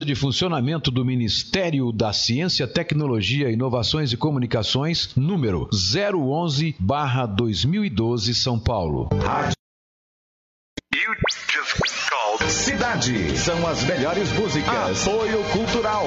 de funcionamento do Ministério da Ciência, Tecnologia, Inovações e Comunicações, número 011/2012, São Paulo. Rádio Cidade. São as melhores músicas. Apoio Cultural.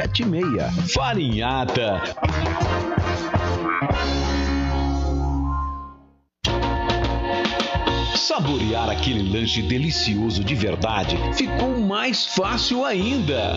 76. Farinhata. Saborear aquele lanche delicioso de verdade ficou mais fácil ainda.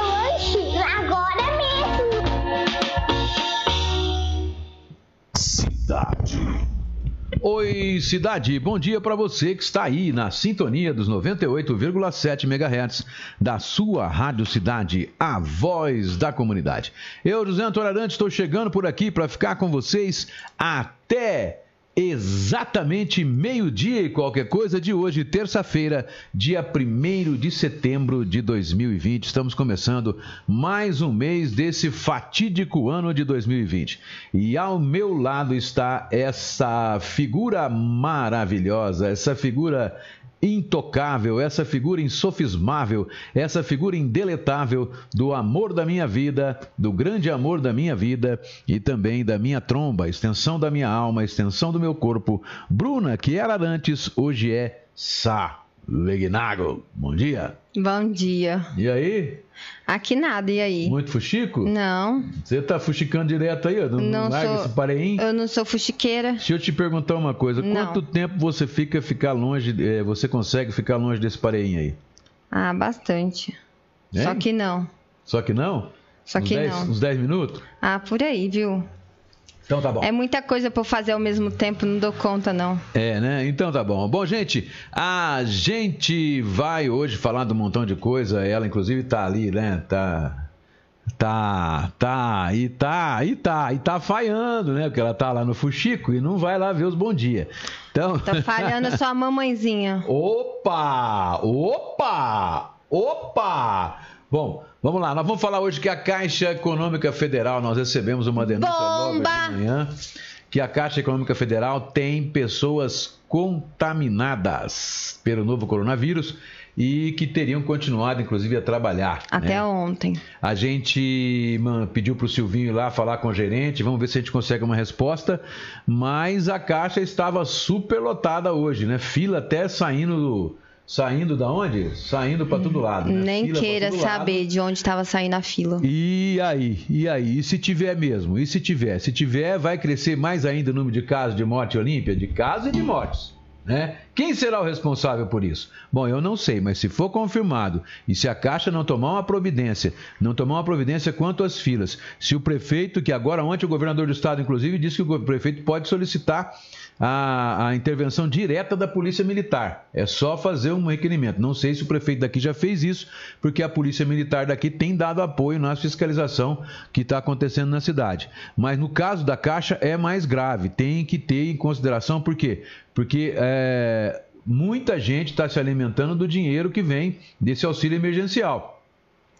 lanche agora mesmo. Cidade. Oi, cidade. Bom dia para você que está aí na sintonia dos 98,7 MHz da sua Rádio Cidade, a voz da comunidade. Eu, José Antônio Arantes, estou chegando por aqui para ficar com vocês até exatamente meio-dia e qualquer coisa de hoje, terça-feira, dia 1 de setembro de 2020. Estamos começando mais um mês desse fatídico ano de 2020. E ao meu lado está essa figura maravilhosa, essa figura intocável, essa figura insofismável, essa figura indeletável do amor da minha vida, do grande amor da minha vida e também da minha tromba, extensão da minha alma, extensão do meu corpo. Bruna, que era antes, hoje é Sá. Legnago, bom dia. Bom dia. E aí? Aqui nada, e aí? Muito fuxico? Não. Você tá fuxicando direto aí, ó? Não, não larga sou, esse pareinho? Eu não sou fuxiqueira. Deixa eu te perguntar uma coisa. Não. Quanto tempo você fica ficar longe, é, você consegue ficar longe desse pareinho aí? Ah, bastante. Hein? Só que não. Só que não? Só uns que dez, não. Uns 10 minutos? Ah, por aí, viu? Então tá bom. É muita coisa para fazer ao mesmo tempo, não dou conta não. É, né? Então tá bom. Bom, gente, a gente vai hoje falar de um montão de coisa. Ela, inclusive, tá ali, né? Tá. Tá, tá, e tá, e tá, e tá falhando, né? Porque ela tá lá no Fuxico e não vai lá ver os bom dia. Então... Tá falhando a mamãezinha. Opa! Opa! Opa! Bom, vamos lá. Nós vamos falar hoje que a Caixa Econômica Federal, nós recebemos uma denúncia Bomba! logo de manhã, que a Caixa Econômica Federal tem pessoas contaminadas pelo novo coronavírus e que teriam continuado, inclusive, a trabalhar. Até né? ontem. A gente man, pediu para o Silvinho ir lá falar com o gerente, vamos ver se a gente consegue uma resposta, mas a caixa estava super lotada hoje, né? Fila até saindo do Saindo da onde? Saindo para todo lado. Né? Nem fila queira saber lado. de onde estava saindo a fila. E aí? E aí? E se tiver mesmo? E se tiver? Se tiver, vai crescer mais ainda o número de casos de morte olímpia? De casos e de mortes. Né? Quem será o responsável por isso? Bom, eu não sei, mas se for confirmado e se a Caixa não tomar uma providência, não tomar uma providência quanto às filas, se o prefeito, que agora ontem o governador do estado, inclusive, disse que o prefeito pode solicitar a, a, intervenção direta da Polícia Militar. É só fazer um requerimento. Não sei se o prefeito daqui já fez isso, porque a Polícia Militar daqui tem dado apoio na fiscalização que está acontecendo na cidade. Mas no caso da Caixa é mais grave. Tem que ter em consideração, por quê? Porque é, muita gente está se alimentando do dinheiro que vem desse auxílio emergencial.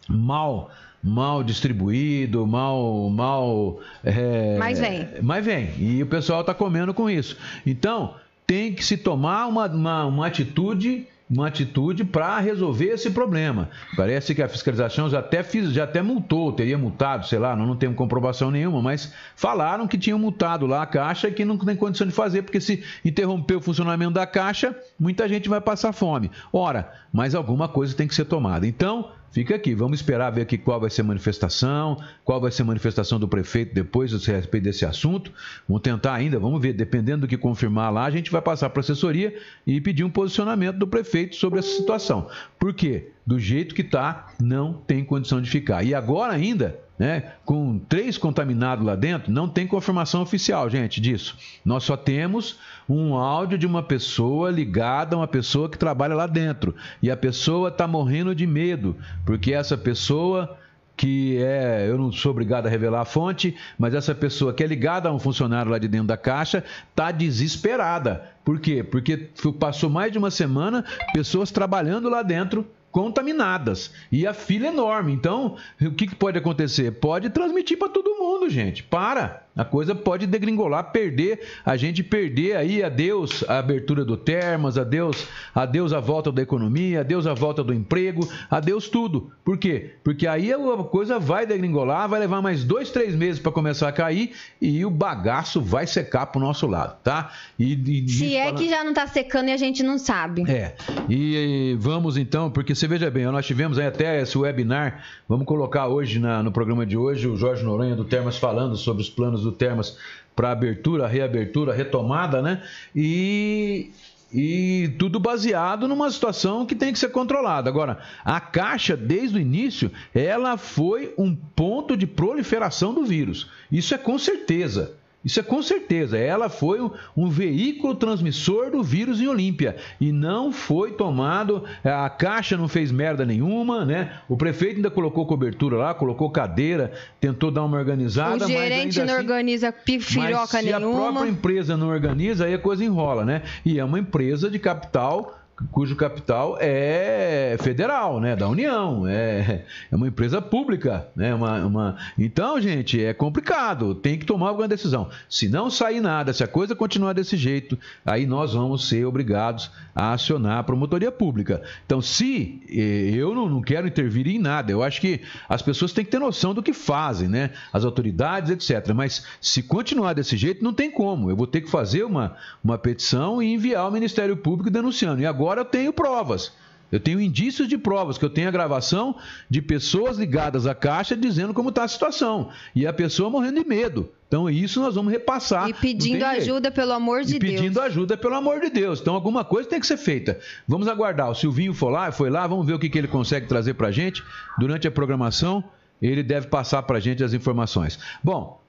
Mal mal distribuído, mal. mal é, mas vem. Mas vem. E o pessoal está comendo com isso. Então, tem que se tomar uma, uma, uma atitude uma atitude para resolver esse problema. Parece que a fiscalização já até, fiz, já até multou, teria multado, sei lá, não, não temos comprovação nenhuma, mas falaram que tinham multado lá a Caixa e que não tem condição de fazer, porque se interromper o funcionamento da Caixa, muita gente vai passar fome. Ora, mas alguma coisa tem que ser tomada. Então, Fica aqui, vamos esperar ver aqui qual vai ser a manifestação, qual vai ser a manifestação do prefeito depois a respeito desse assunto. Vamos tentar ainda, vamos ver, dependendo do que confirmar lá, a gente vai passar para a assessoria e pedir um posicionamento do prefeito sobre essa situação. Por quê? Do jeito que está, não tem condição de ficar. E agora ainda, né, com três contaminados lá dentro, não tem confirmação oficial, gente, disso. Nós só temos um áudio de uma pessoa ligada a uma pessoa que trabalha lá dentro. E a pessoa está morrendo de medo, porque essa pessoa que é, eu não sou obrigado a revelar a fonte, mas essa pessoa que é ligada a um funcionário lá de dentro da caixa está desesperada. Por quê? Porque passou mais de uma semana pessoas trabalhando lá dentro contaminadas. E a fila é enorme. Então, o que, que pode acontecer? Pode transmitir para todo mundo, gente. Para! A coisa pode degringolar, perder, a gente perder aí, adeus a abertura do Termas, adeus, adeus a volta da economia, adeus a volta do emprego, adeus tudo. Por quê? Porque aí a coisa vai degringolar, vai levar mais dois, três meses para começar a cair e o bagaço vai secar para o nosso lado, tá? E, e Se é que já não está secando e a gente não sabe. É. E, e, vamos então, porque você veja bem, nós tivemos aí até esse webinar, vamos colocar hoje na, no programa de hoje o Jorge Noronha do Termas falando sobre os planos do Termas para abertura, reabertura, retomada, né? E, e tudo baseado numa situação que tem que ser controlada. Agora, a Caixa, desde o início, ela foi um ponto de proliferação do vírus. Isso é com certeza. Isso é com certeza. Ela foi um, veículo transmissor do vírus em Olímpia e não foi tomado. A caixa não fez merda nenhuma, né? O prefeito ainda colocou cobertura lá, colocou cadeira, tentou dar uma organizada. O gerente não assim, organiza pifiroca mas nenhuma. Se a própria empresa não organiza, aí a coisa enrola, né? E é uma empresa de capital cujo capital é federal, né, da União, é, é uma empresa pública, né, uma, uma... então, gente, é complicado, tem que tomar alguma decisão. Se não sair nada, se a coisa continuar desse jeito, aí nós vamos ser obrigados a acionar a promotoria pública. Então, se eh, eu não, não quero intervir em nada, eu acho que as pessoas têm que ter noção do que fazem, né, as autoridades, etc. Mas se continuar desse jeito, não tem como. Eu vou ter que fazer uma, uma petição e enviar ao Ministério Público denunciando. E agora agora eu tenho provas. Eu tenho indícios de provas, que eu tenho a gravação de pessoas ligadas à Caixa dizendo como está a situação. E a pessoa morrendo de medo. Então, isso nós vamos repassar. E pedindo ajuda, pelo amor de e Deus. Pedindo ajuda, pelo amor de Deus. Então, alguma coisa tem que ser feita. Vamos aguardar. O Silvinho foi lá, foi lá, vamos ver o que, que ele consegue trazer para a gente durante a programação. Ele deve passar para a gente as informações. Bom,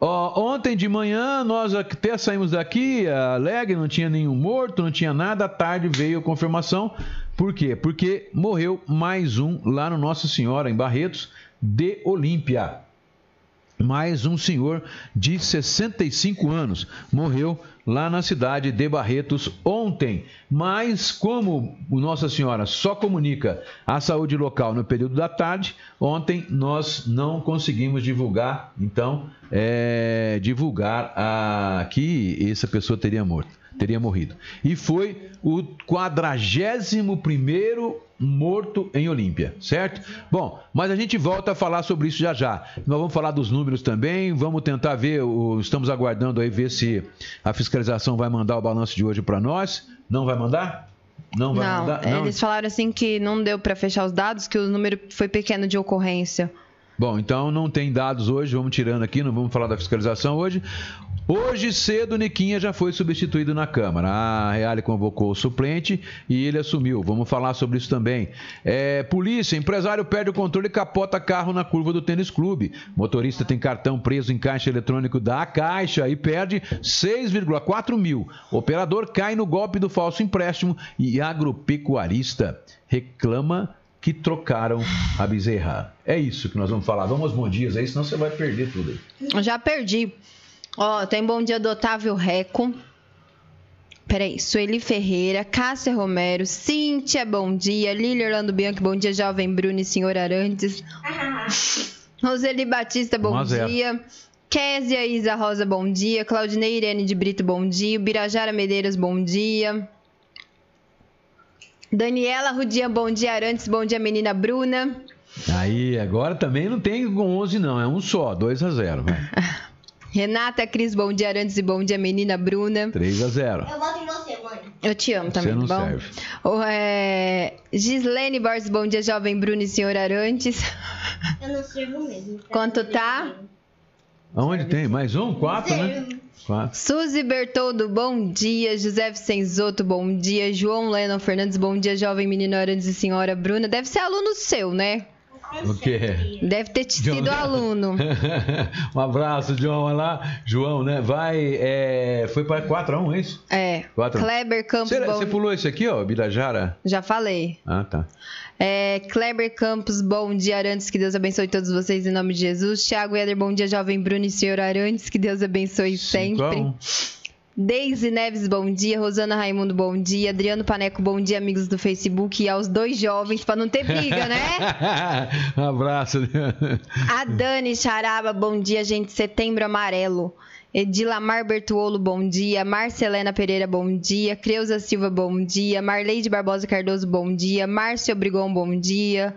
ontem de manhã nós até saímos daqui, alegre, não tinha nenhum morto, não tinha nada. À tarde veio a confirmação. Por quê? Porque morreu mais um lá no Nossa Senhora, em Barretos, de Olímpia. Mais um senhor de 65 anos morreu lá na cidade de Barretos ontem. Mas, como Nossa Senhora só comunica a saúde local no período da tarde, ontem nós não conseguimos divulgar, então, é, divulgar a, que essa pessoa teria morto teria morrido. E foi o 41 primeiro morto em Olímpia, certo? Bom, mas a gente volta a falar sobre isso já já. Nós vamos falar dos números também, vamos tentar ver, estamos aguardando aí ver se a fiscalização vai mandar o balanço de hoje para nós. Não vai mandar? Não vai não, mandar? Não, eles falaram assim que não deu para fechar os dados, que o número foi pequeno de ocorrência. Bom, então não tem dados hoje, vamos tirando aqui, não vamos falar da fiscalização hoje. Hoje cedo, Niquinha já foi substituído na Câmara. A Reale convocou o suplente e ele assumiu. Vamos falar sobre isso também. É, polícia, empresário perde o controle e capota carro na curva do tênis clube. Motorista tem cartão preso em caixa eletrônico da Caixa e perde 6,4 mil. Operador cai no golpe do falso empréstimo e agropecuarista reclama que trocaram a bezerra. É isso que nós vamos falar. Vamos aos bom dias aí, senão você vai perder tudo. Já perdi. Ó, tem bom dia do Otávio Reco. Peraí, Sueli Ferreira, Cássia Romero, Cíntia, bom dia. Lili Orlando Bianchi, bom dia. Jovem Bruno e Senhor Arantes. Roseli Batista, bom dia. Késia Isa Rosa, bom dia. Claudinei Irene de Brito, bom dia. Birajara Medeiros, bom dia. Daniela Rudian, bom dia. Arantes, bom dia. Menina Bruna. Aí, agora também não tem com 11 não, é um só, 2 a 0 Renata, Cris, bom dia, Arantes e bom dia, menina Bruna. 3 a 0 Eu voto em você, mãe. Eu te amo também, Você não tá bom? serve. O, é... Gislene Borges, bom dia, jovem Bruno e senhor Arantes. Eu não sirvo mesmo. Quanto tá? Aonde tem? Mais um? Quatro, né? Quatro. Suzy Bertoldo, bom dia. José Vicenzoto, bom dia. João Lennon Fernandes, bom dia, jovem menino Arantes e senhora Bruna. Deve ser aluno seu, né? O quê? Deve ter sido aluno. um abraço, João. Olha lá. João, né? Vai. É... Foi para 4x1, é isso? É. Quatro. Kleber Campos, Você, você pulou esse aqui, ó, Birajara? Já falei. Ah, tá. É, Kleber Campos, bom dia, Arantes, que Deus abençoe todos vocês em nome de Jesus. Thiago Eder, bom dia, jovem Bruno e senhor Arantes, que Deus abençoe Cinco sempre. um. Deise Neves, bom dia. Rosana Raimundo, bom dia. Adriano Paneco, bom dia, amigos do Facebook. E aos dois jovens, para não ter briga, né? um abraço. A Dani Charaba, bom dia, gente. Setembro Amarelo. Edilamar Bertuolo, bom dia. Marcelena Pereira, bom dia. Creuza Silva, bom dia. Marleide Barbosa Cardoso, bom dia. Márcio Obrigon, bom dia.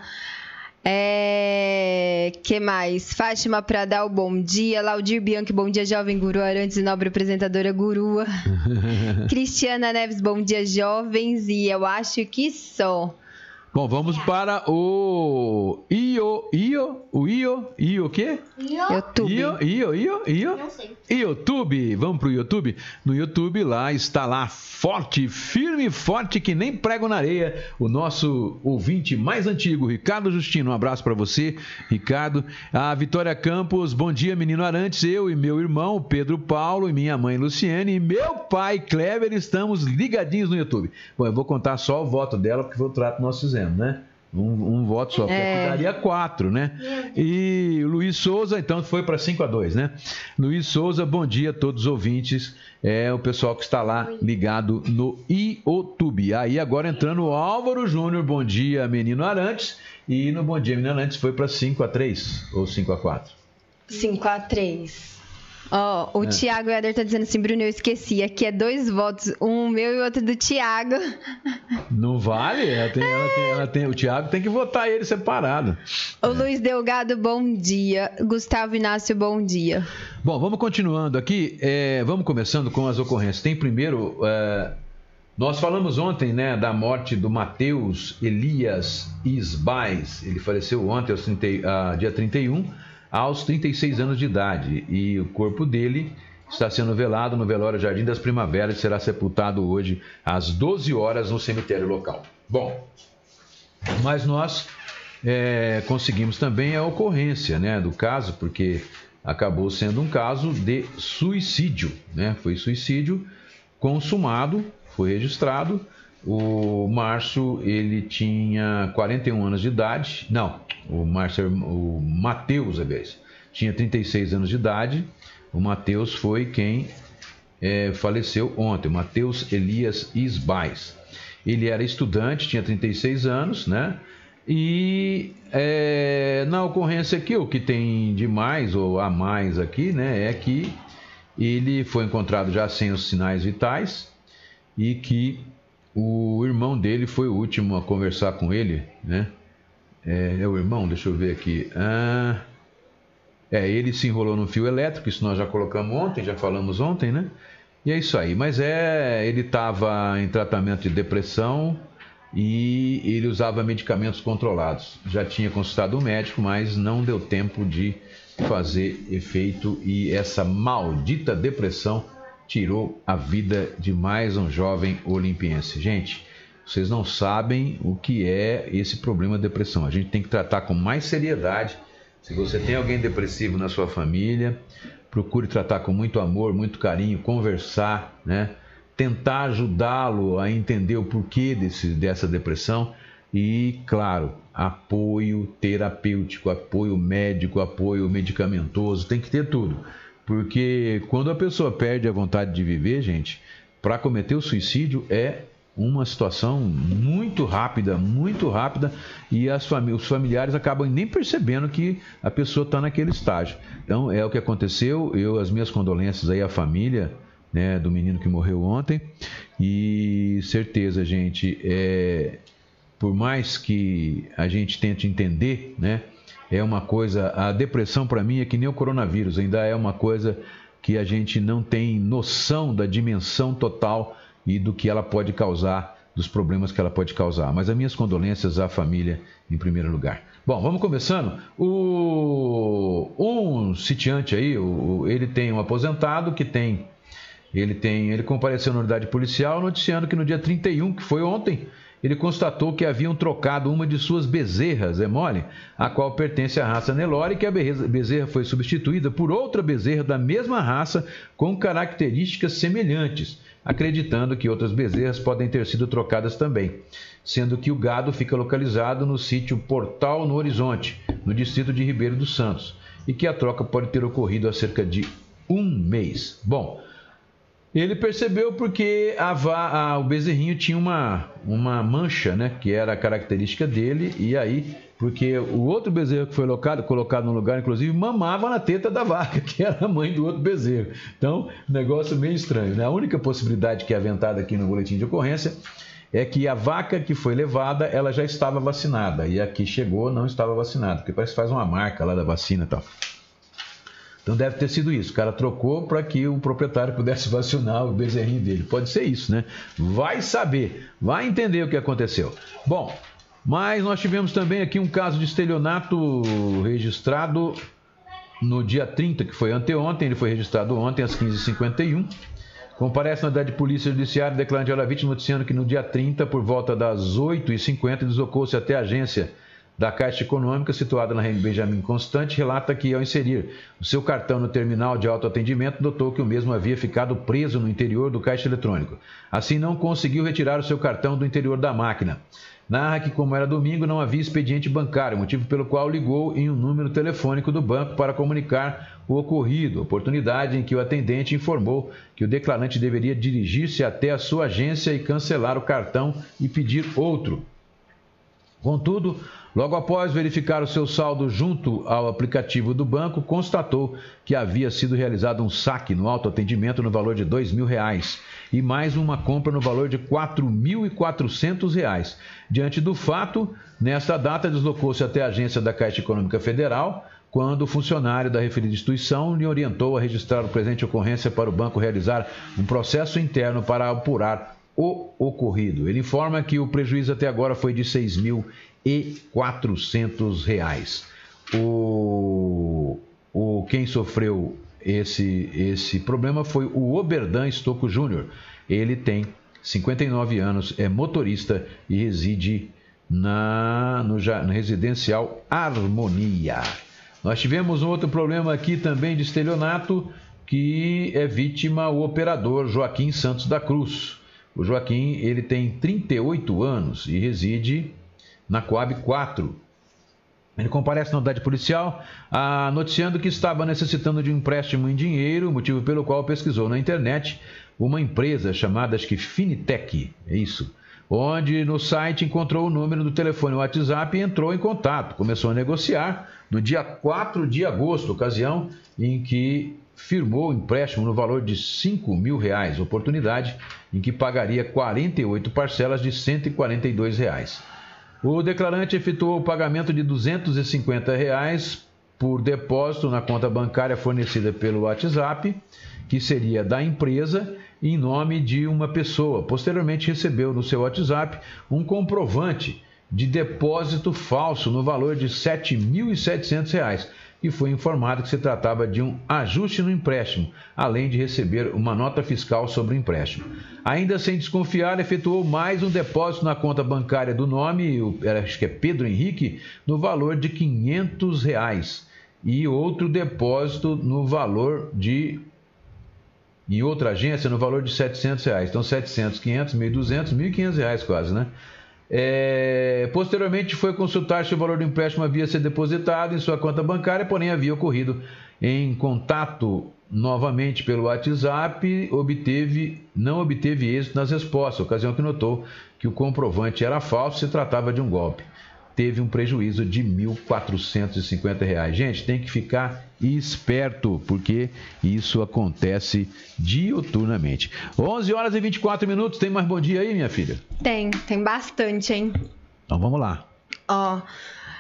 É... que mais? Fátima Pradal, bom dia. Laudir Bianchi, bom dia, jovem guru Arantes e nobre apresentadora Gurua. Cristiana Neves, bom dia, jovens. E eu acho que só. Bom, vamos para o Io, Io, o Io, Io o quê? YouTube. Io, Io, Io, Io. Não sei. YouTube, vamos pro YouTube? No YouTube lá está lá forte, firme forte que nem prego na areia, o nosso ouvinte mais antigo, Ricardo Justino. Um abraço para você, Ricardo. A Vitória Campos, bom dia, menino Arantes. Eu e meu irmão Pedro Paulo e minha mãe Luciene e meu pai Kleber estamos ligadinhos no YouTube. Bom, eu vou contar só o voto dela porque foi o trato nós fizemos, né? Um, um voto só, porque É. daria quatro, né? E o Luiz Souza, então, foi para 5 a 2 né? Luiz Souza, bom dia a todos os ouvintes. É o pessoal que está lá ligado no YouTube. Aí agora entrando o Álvaro Júnior, bom dia, menino Arantes. E no Bom Dia Menino Arantes foi para 5 a 3 ou 5 a 4 5 a 3. Ó, o É. Thiago Eder tá dizendo assim, Bruno, eu esqueci. Aqui é dois votos, um meu e outro do Thiago. Não vale? Ela tem, ela tem, ela tem- o Thiago tem que votar ele separado. O Luiz Delgado, bom dia. Gustavo Inácio, bom dia. Bom, vamos continuando aqui. É, vamos começando com as ocorrências. Tem primeiro. é, nós falamos ontem né, da morte do Mateus Elias Isbais. Ele faleceu ontem, aos 30, e- ah, dia 31, aos 36 anos de idade. E o corpo dele está sendo velado no velório Jardim das Primaveras e será sepultado hoje às 12 horas no cemitério local. Bom, mas nós é, conseguimos também a ocorrência né, do caso, porque acabou sendo um caso de suicídio. Né? Foi suicídio consumado, foi registrado. O Márcio, ele tinha 41 anos de idade. Não, o Márcio, o Matheus, aliás, tinha 36 anos de idade. O Matheus foi quem é, faleceu ontem, Matheus Elias Isbais. Ele era estudante, tinha 36 anos, né? E é, na ocorrência aqui, o que tem de mais ou a mais aqui, né, é que ele foi encontrado já sem os sinais vitais e que o irmão dele foi o último a conversar com ele, né? É, é o irmão, deixa eu ver aqui. Ah, é, ele se enrolou no fio elétrico, isso nós já colocamos ontem, já falamos ontem, né? E é isso aí. Mas é, ele estava em tratamento de depressão e ele usava medicamentos controlados. Já tinha consultado o médico, mas não deu tempo de fazer efeito e essa maldita depressão tirou a vida de mais um jovem olimpiense. Gente, vocês não sabem o que é esse problema de depressão. A gente tem que tratar com mais seriedade. Se você tem alguém depressivo na sua família, procure tratar com muito amor, muito carinho, conversar, né? Tentar ajudá-lo a entender o porquê desse, dessa depressão e, claro, apoio terapêutico, apoio médico, apoio medicamentoso, tem que ter tudo. Porque quando a pessoa perde a vontade de viver, gente, para cometer o suicídio é uma situação muito rápida, muito rápida, e as fami os familiares acabam nem percebendo que a pessoa está naquele estágio. Então é o que aconteceu. Eu, as minhas condolências aí à família né, do menino que morreu ontem, e certeza, gente, é, por mais que a gente tente entender, né? É uma coisa. A depressão, para mim, é que nem o coronavírus, ainda é uma coisa que a gente não tem noção da dimensão total e do que ela pode causar, dos problemas que ela pode causar. Mas as minhas condolências à família em primeiro lugar. Bom, vamos começando. O, um sitiante aí, o, ele tem um aposentado que tem. Ele tem. Ele compareceu na unidade policial noticiando que no dia 31, que foi ontem, ele constatou que haviam trocado uma de suas bezerras, é mole, a qual pertence à raça Nelore, que a bezerra foi substituída por outra bezerra da mesma raça com características semelhantes, acreditando que outras bezerras podem ter sido trocadas também, sendo que o gado fica localizado no sítio Portal no Horizonte, no distrito de Ribeiro dos Santos, e que a troca pode ter ocorrido há cerca de um mês. Bom, ele percebeu porque a, a, o bezerrinho tinha uma, uma mancha, né? Que era a característica dele. E aí, porque o outro bezerro que foi locado, colocado no lugar, inclusive, mamava na teta da vaca, que era a mãe do outro bezerro. Então, negócio meio estranho. Né? A única possibilidade que é aventada aqui no boletim de ocorrência é que a vaca que foi levada, ela já estava vacinada. E a que chegou não estava vacinada, porque parece que faz uma marca lá da vacina e tal. Então deve ter sido isso. O cara trocou para que o proprietário pudesse vacinar o bezerrinho dele. Pode ser isso, né? Vai saber, vai entender o que aconteceu. Bom, mas nós tivemos também aqui um caso de estelionato registrado no dia 30, que foi anteontem. Ele foi registrado ontem às 15h51. Comparece na unidade de polícia judiciária declarando a vítima noticiando que no dia 30, por volta das 8h50, deslocou-se até a agência da Caixa Econômica, situada na Rede Benjamin Constante, relata que, ao inserir o seu cartão no terminal de autoatendimento, notou que o mesmo havia ficado preso no interior do caixa eletrônico. Assim, não conseguiu retirar o seu cartão do interior da máquina. Narra que, como era domingo, não havia expediente bancário, motivo pelo qual ligou em um número telefônico do banco para comunicar o ocorrido, oportunidade em que o atendente informou que o declarante deveria dirigir-se até a sua agência e cancelar o cartão e pedir outro. Contudo, Logo após verificar o seu saldo junto ao aplicativo do banco, constatou que havia sido realizado um saque no autoatendimento no valor de R$ reais e mais uma compra no valor de R$ 4.400. Diante do fato, nesta data deslocou-se até a agência da Caixa Econômica Federal, quando o funcionário da referida instituição lhe orientou a registrar o presente ocorrência para o banco realizar um processo interno para apurar o ocorrido. Ele informa que o prejuízo até agora foi de 6.400 reais. O, o quem sofreu esse esse problema foi o Oberdan Estocco Júnior. Ele tem 59 anos, é motorista e reside na no, no residencial Harmonia. Nós tivemos um outro problema aqui também de estelionato que é vítima o operador Joaquim Santos da Cruz. O Joaquim, ele tem 38 anos e reside na Coab 4. Ele comparece na unidade policial, ah, noticiando que estava necessitando de um empréstimo em dinheiro, motivo pelo qual pesquisou na internet uma empresa chamada, acho que Finitec, é isso, onde no site encontrou o número do telefone WhatsApp e entrou em contato. Começou a negociar no dia 4 de agosto, ocasião em que firmou o empréstimo no valor de 5 mil reais, oportunidade em que pagaria 48 parcelas de 142 reais. O declarante efetuou o pagamento de 250 reais por depósito na conta bancária fornecida pelo WhatsApp, que seria da empresa, em nome de uma pessoa. Posteriormente recebeu no seu WhatsApp um comprovante de depósito falso no valor de R$ 7.700 e foi informado que se tratava de um ajuste no empréstimo, além de receber uma nota fiscal sobre o empréstimo. Ainda sem desconfiar, efetuou mais um depósito na conta bancária do nome, acho que é Pedro Henrique, no valor de 500 reais e outro depósito no valor de em outra agência no valor de 700 reais. Então, 700, 500, 1.200, 1.500 reais quase, né? É, posteriormente, foi consultar se o valor do empréstimo havia sido depositado em sua conta bancária, porém havia ocorrido em contato novamente pelo WhatsApp, obteve, não obteve êxito nas respostas, ocasião que notou que o comprovante era falso e se tratava de um golpe teve um prejuízo de R$ 1.450. Gente, tem que ficar esperto, porque isso acontece diuturnamente. 11 horas e 24 minutos. Tem mais bom dia aí, minha filha? Tem, tem bastante, hein? Então vamos lá. Ó.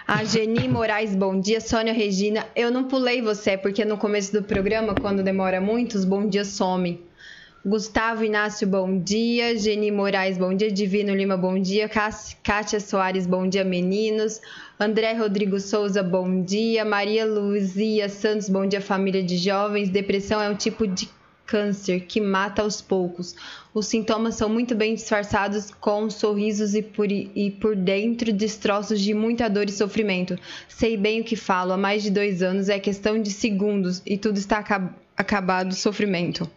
A Geni Moraes, bom dia. Sônia Regina, eu não pulei você, porque no começo do programa, quando demora muito, os bom dias somem. Gustavo Inácio, bom dia. Geni Moraes, bom dia. Divino Lima, bom dia. Kátia Soares, bom dia, meninos. André Rodrigo Souza, bom dia. Maria Luzia Santos, bom dia, família de jovens. Depressão é um tipo de câncer que mata aos poucos. Os sintomas são muito bem disfarçados com sorrisos e por, e por dentro destroços de muita dor e sofrimento. Sei bem o que falo, há mais de dois anos é questão de segundos e tudo está acabado sofrimento.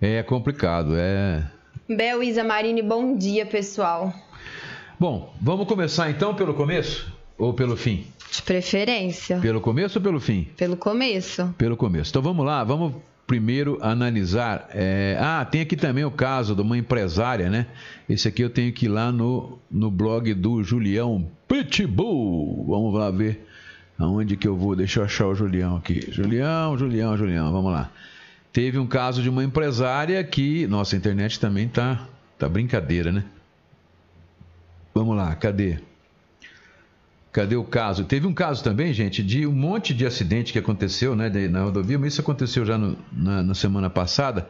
É complicado, é. Bel Isa Marine, bom dia, pessoal. Bom, vamos começar então pelo começo ou pelo fim? De preferência. Pelo começo ou pelo fim? Pelo começo. Pelo começo. Então vamos lá, vamos primeiro analisar. É... Ah, tem aqui também o caso de uma empresária, né? Esse aqui eu tenho que ir lá no, no blog do Julião Pitbull. Vamos lá ver aonde que eu vou. Deixa eu achar o Julião aqui. Julião, Julião, Julião. Vamos lá. Teve um caso de uma empresária que. Nossa, a internet também tá, tá brincadeira, né? Vamos lá, cadê? Cadê o caso? Teve um caso também, gente, de um monte de acidente que aconteceu né, na rodovia, mas isso aconteceu já no, na, na, semana passada.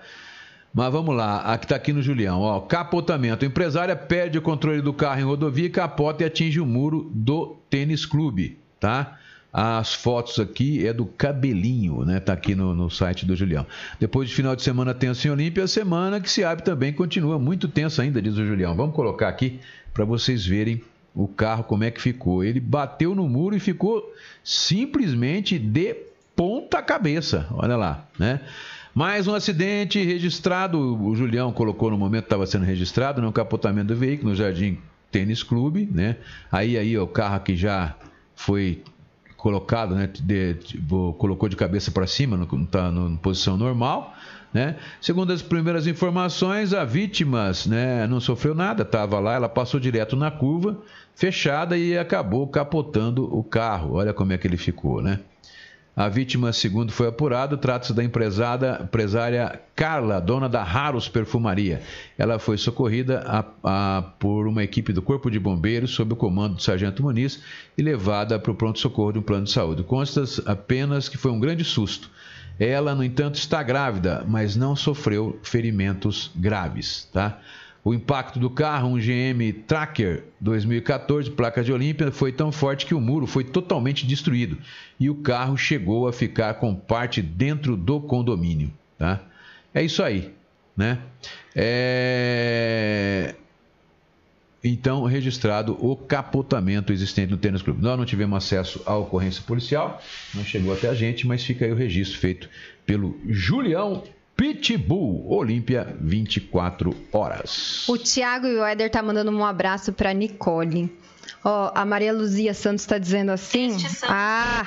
Mas vamos lá, aqui está aqui no Julião. Ó, capotamento. A empresária perde o controle do carro em rodovia, capota e atinge o muro do tênis clube, tá? As fotos aqui é do cabelinho, né? Tá aqui no, no site do Julião. Depois de final de semana tensa em Olímpia, a semana que se abre também continua muito tensa ainda, diz o Julião. Vamos colocar aqui para vocês verem o carro como é que ficou. Ele bateu no muro e ficou simplesmente de ponta cabeça. Olha lá, né? Mais um acidente registrado, o Julião colocou no momento que estava sendo registrado, no capotamento do veículo no Jardim Tênis Clube, né? Aí aí ó, o carro que já foi colocado, né, de, colocou de cabeça para cima, não está na posição normal. Né? Segundo as primeiras informações, a vítima né, não sofreu nada, estava lá, ela passou direto na curva, fechada e acabou capotando o carro. Olha como é que ele ficou, né? A vítima, segundo foi apurado, trata-se da empresária Carla, dona da Raros Perfumaria. Ela foi socorrida a, a, por uma equipe do Corpo de Bombeiros sob o comando do Sargento Muniz e levada para o pronto-socorro um plano de saúde. Consta apenas que foi um grande susto. Ela, no entanto, está grávida, mas não sofreu ferimentos graves. Tá? O impacto do carro, um GM Tracker 2014, placa de Olímpia, foi tão forte que o muro foi totalmente destruído e o carro chegou a ficar com parte dentro do condomínio. Tá? É isso aí. Né? É... Então, registrado o capotamento existente no Tênis Clube. Nós não tivemos acesso à ocorrência policial, não chegou até a gente, mas fica aí o registro feito pelo Julião Pitbull, Olímpia, 24 horas. O Thiago e o Éder tá mandando um abraço para Nicole. Ó, a Maria Luzia Santos está dizendo assim: "Ah,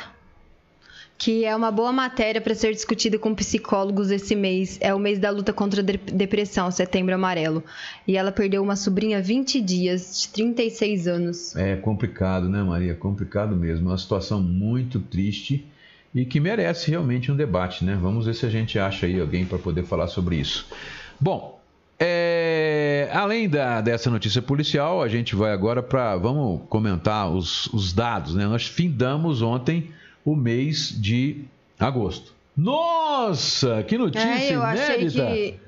que é uma boa matéria para ser discutida com psicólogos esse mês. É o mês da luta contra a depressão, setembro amarelo. E ela perdeu uma sobrinha 20 dias, de 36 anos. É complicado, né, Maria? Complicado mesmo. É uma situação muito triste e que merece realmente um debate, né? Vamos ver se a gente acha aí alguém para poder falar sobre isso. Bom, é, além da, dessa notícia policial, a gente vai agora para. Vamos comentar os, os, dados, né? Nós findamos ontem o mês de agosto. Nossa, que notícia é, eu inédita! Achei que...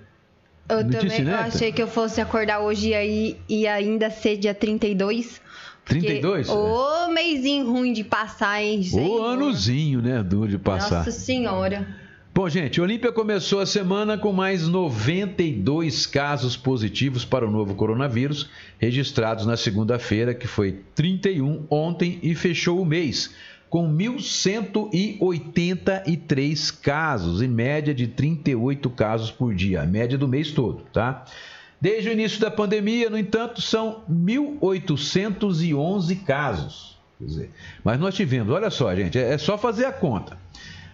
Eu notícia também eu achei que eu fosse acordar hoje e aí e ainda ser dia 32 32? Ô, mêsinho ruim de passar, hein, gente? O anozinho, né, duro de passar. Nossa senhora. Bom, gente, Olímpia começou a semana com mais 92 casos positivos para o novo coronavírus, registrados na segunda-feira, que foi 31 ontem, e fechou o mês com 1.183 casos, em média de 38 casos por dia, a média do mês todo, tá? Desde o início da pandemia, no entanto, são 1.811 casos. Dizer, mas nós tivemos, olha só, gente, é só fazer a conta.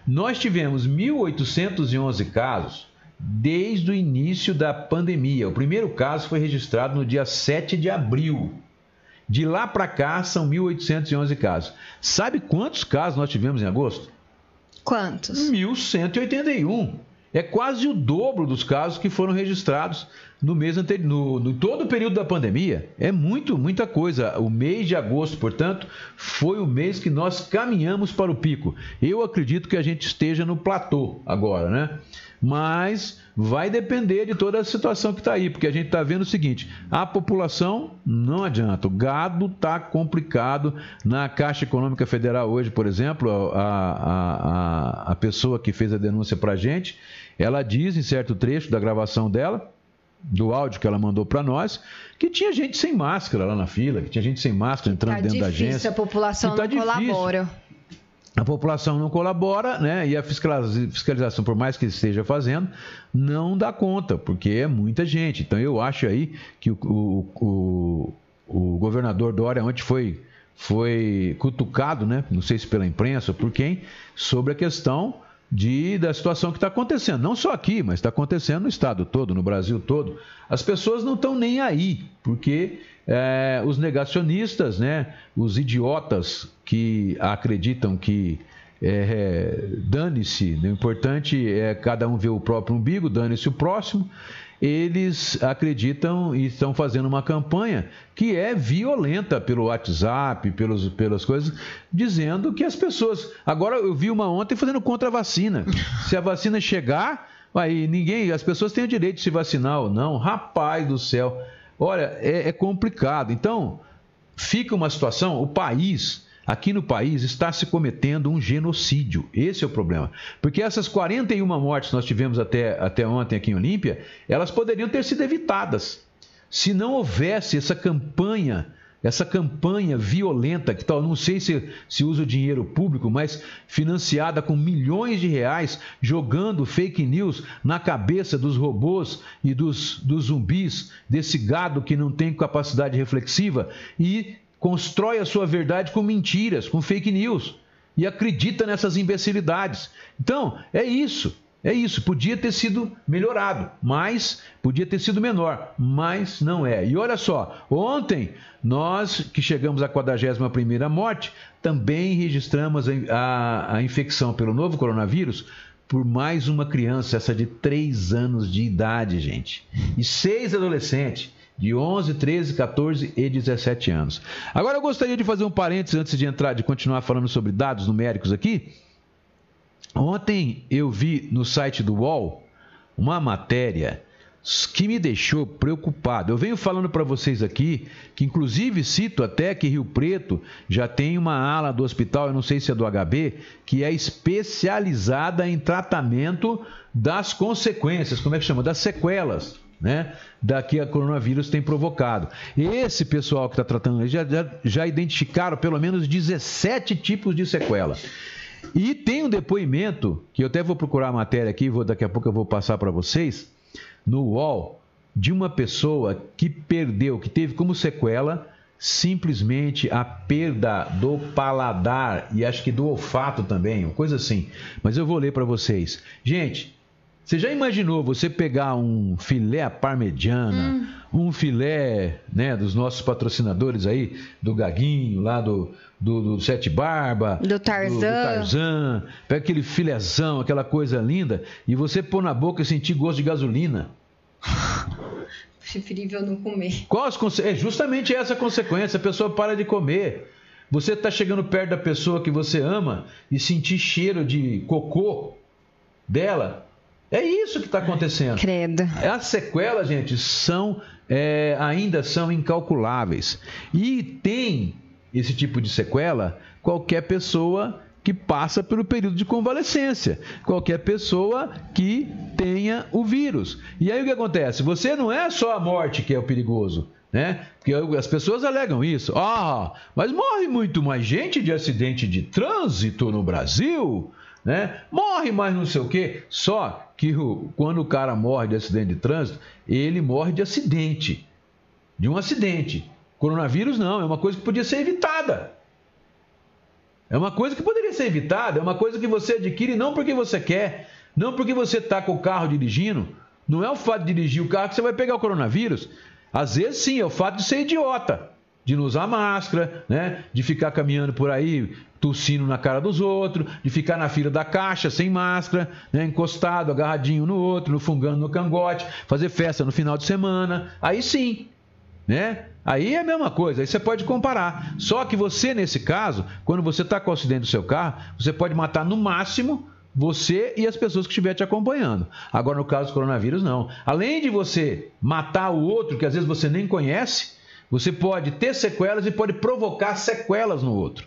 Nós tivemos 1.811 casos desde o início da pandemia. O primeiro caso foi registrado no dia 7 de abril. De lá para cá são 1.811 casos. Sabe quantos casos nós tivemos em agosto? Quantos? 1.181. É quase o dobro dos casos que foram registrados no mês anterior, no, no, todo o período da pandemia. É muito, muita coisa. O mês de agosto, portanto, foi o mês que nós caminhamos para o pico. Eu acredito que a gente esteja no platô agora, né? Mas vai depender de toda a situação que está aí, porque a gente está vendo o seguinte: a população não adianta, o gado está complicado. Na Caixa Econômica Federal hoje, por exemplo, a, a, a, a pessoa que fez a denúncia para a gente, ela diz em certo trecho da gravação dela do áudio que ela mandou para nós, que tinha gente sem máscara lá na fila, que tinha gente sem máscara entrando tá dentro da difícil, agência. A população tá não difícil. colabora. A população não colabora, né? E a fiscalização, por mais que esteja fazendo, não dá conta, porque é muita gente. Então eu acho aí que o, o, o, o governador Dória ontem foi, foi cutucado, né? Não sei se pela imprensa ou por quem, sobre a questão de, da situação que está acontecendo. Não só aqui, mas está acontecendo no estado todo, no Brasil todo. As pessoas não estão nem aí, porque é, os negacionistas, né, os idiotas que acreditam que é, dane-se, o importante é cada um ver o próprio umbigo, dane-se o próximo eles acreditam e estão fazendo uma campanha que é violenta pelo WhatsApp, pelos, pelas coisas, dizendo que as pessoas. Agora eu vi uma ontem fazendo contra a vacina. Se a vacina chegar, aí ninguém, as pessoas têm o direito de se vacinar ou não. Rapaz do céu, olha, é, é complicado. Então fica uma situação, o país Aqui no país está se cometendo um genocídio. Esse é o problema. Porque essas 41 mortes que nós tivemos até, até ontem aqui em Olímpia, elas poderiam ter sido evitadas. Se não houvesse essa campanha, essa campanha violenta, que tal, não sei se, se usa o dinheiro público, mas financiada com milhões de reais, jogando fake news na cabeça dos robôs e dos, dos zumbis, desse gado que não tem capacidade reflexiva, e constrói a sua verdade com mentiras, com fake news e acredita nessas imbecilidades. Então, é isso. É isso, podia ter sido melhorado, mas podia ter sido menor, mas não é. E olha só, ontem nós que chegamos à 41ª morte, também registramos a, a, a infecção pelo novo coronavírus por mais uma criança, essa de 3 anos de idade, gente, e seis adolescentes de 11, 13, 14 e 17 anos. Agora eu gostaria de fazer um parênteses antes de entrar, de continuar falando sobre dados numéricos aqui. Ontem eu vi no site do UOL uma matéria que me deixou preocupado. Eu venho falando para vocês aqui, que inclusive cito até que Rio Preto já tem uma ala do hospital, eu não sei se é do HB, que é especializada em tratamento das consequências, como é que chama? Das sequelas né, da que a coronavírus tem provocado. Esse pessoal que está tratando já, já, já identificaram pelo menos 17 tipos de sequela. E tem um depoimento, que eu até vou procurar a matéria aqui, vou, daqui a pouco eu vou passar para vocês, no UOL, de uma pessoa que perdeu, que teve como sequela simplesmente a perda do paladar e acho que do olfato também, uma coisa assim. Mas eu vou ler para vocês. Gente, você já imaginou você pegar um filé à parmegiana, hum. um filé né, dos nossos patrocinadores aí, do Gaguinho, lá do, do, do Sete Barba, do Tarzan. Do, do Tarzan, pega aquele filézão, aquela coisa linda, e você pôr na boca e sentir gosto de gasolina. Preferível não comer. Qual. É justamente essa a consequência, a pessoa para de comer. Você está chegando perto da pessoa que você ama e sentir cheiro de cocô dela, é isso que está acontecendo. Credo. As sequelas, gente, são é, ainda são incalculáveis. E tem esse tipo de sequela qualquer pessoa que passa pelo período de convalescência, qualquer pessoa que tenha o vírus. E aí o que acontece? Você não é só a morte que é o perigoso, né? Porque as pessoas alegam isso. Ah, mas morre muito mais gente de acidente de trânsito no Brasil, né? Morre mais não sei o quê. Só que quando o cara morre de acidente de trânsito, ele morre de acidente, de um acidente. Coronavírus não, é uma coisa que podia ser evitada. É uma coisa que poderia ser evitada, é uma coisa que você adquire não porque você quer, não porque você está com o carro dirigindo. Não é o fato de dirigir o carro que você vai pegar o coronavírus. Às vezes sim, é o fato de ser idiota, de não usar máscara, né? de ficar caminhando por aí tossindo na cara dos outros, de ficar na fila da caixa sem máscara, né? encostado, agarradinho no outro, no fungando no cangote, fazer festa no final de semana. Aí sim, né? Aí é a mesma coisa, aí você pode comparar. Só que você, nesse caso, quando você está com o acidente do seu carro, você pode matar no máximo você e as pessoas que estiver te acompanhando. Agora, no caso do coronavírus, não. Além de você matar o outro, que às vezes você nem conhece, você pode ter sequelas e pode provocar sequelas no outro.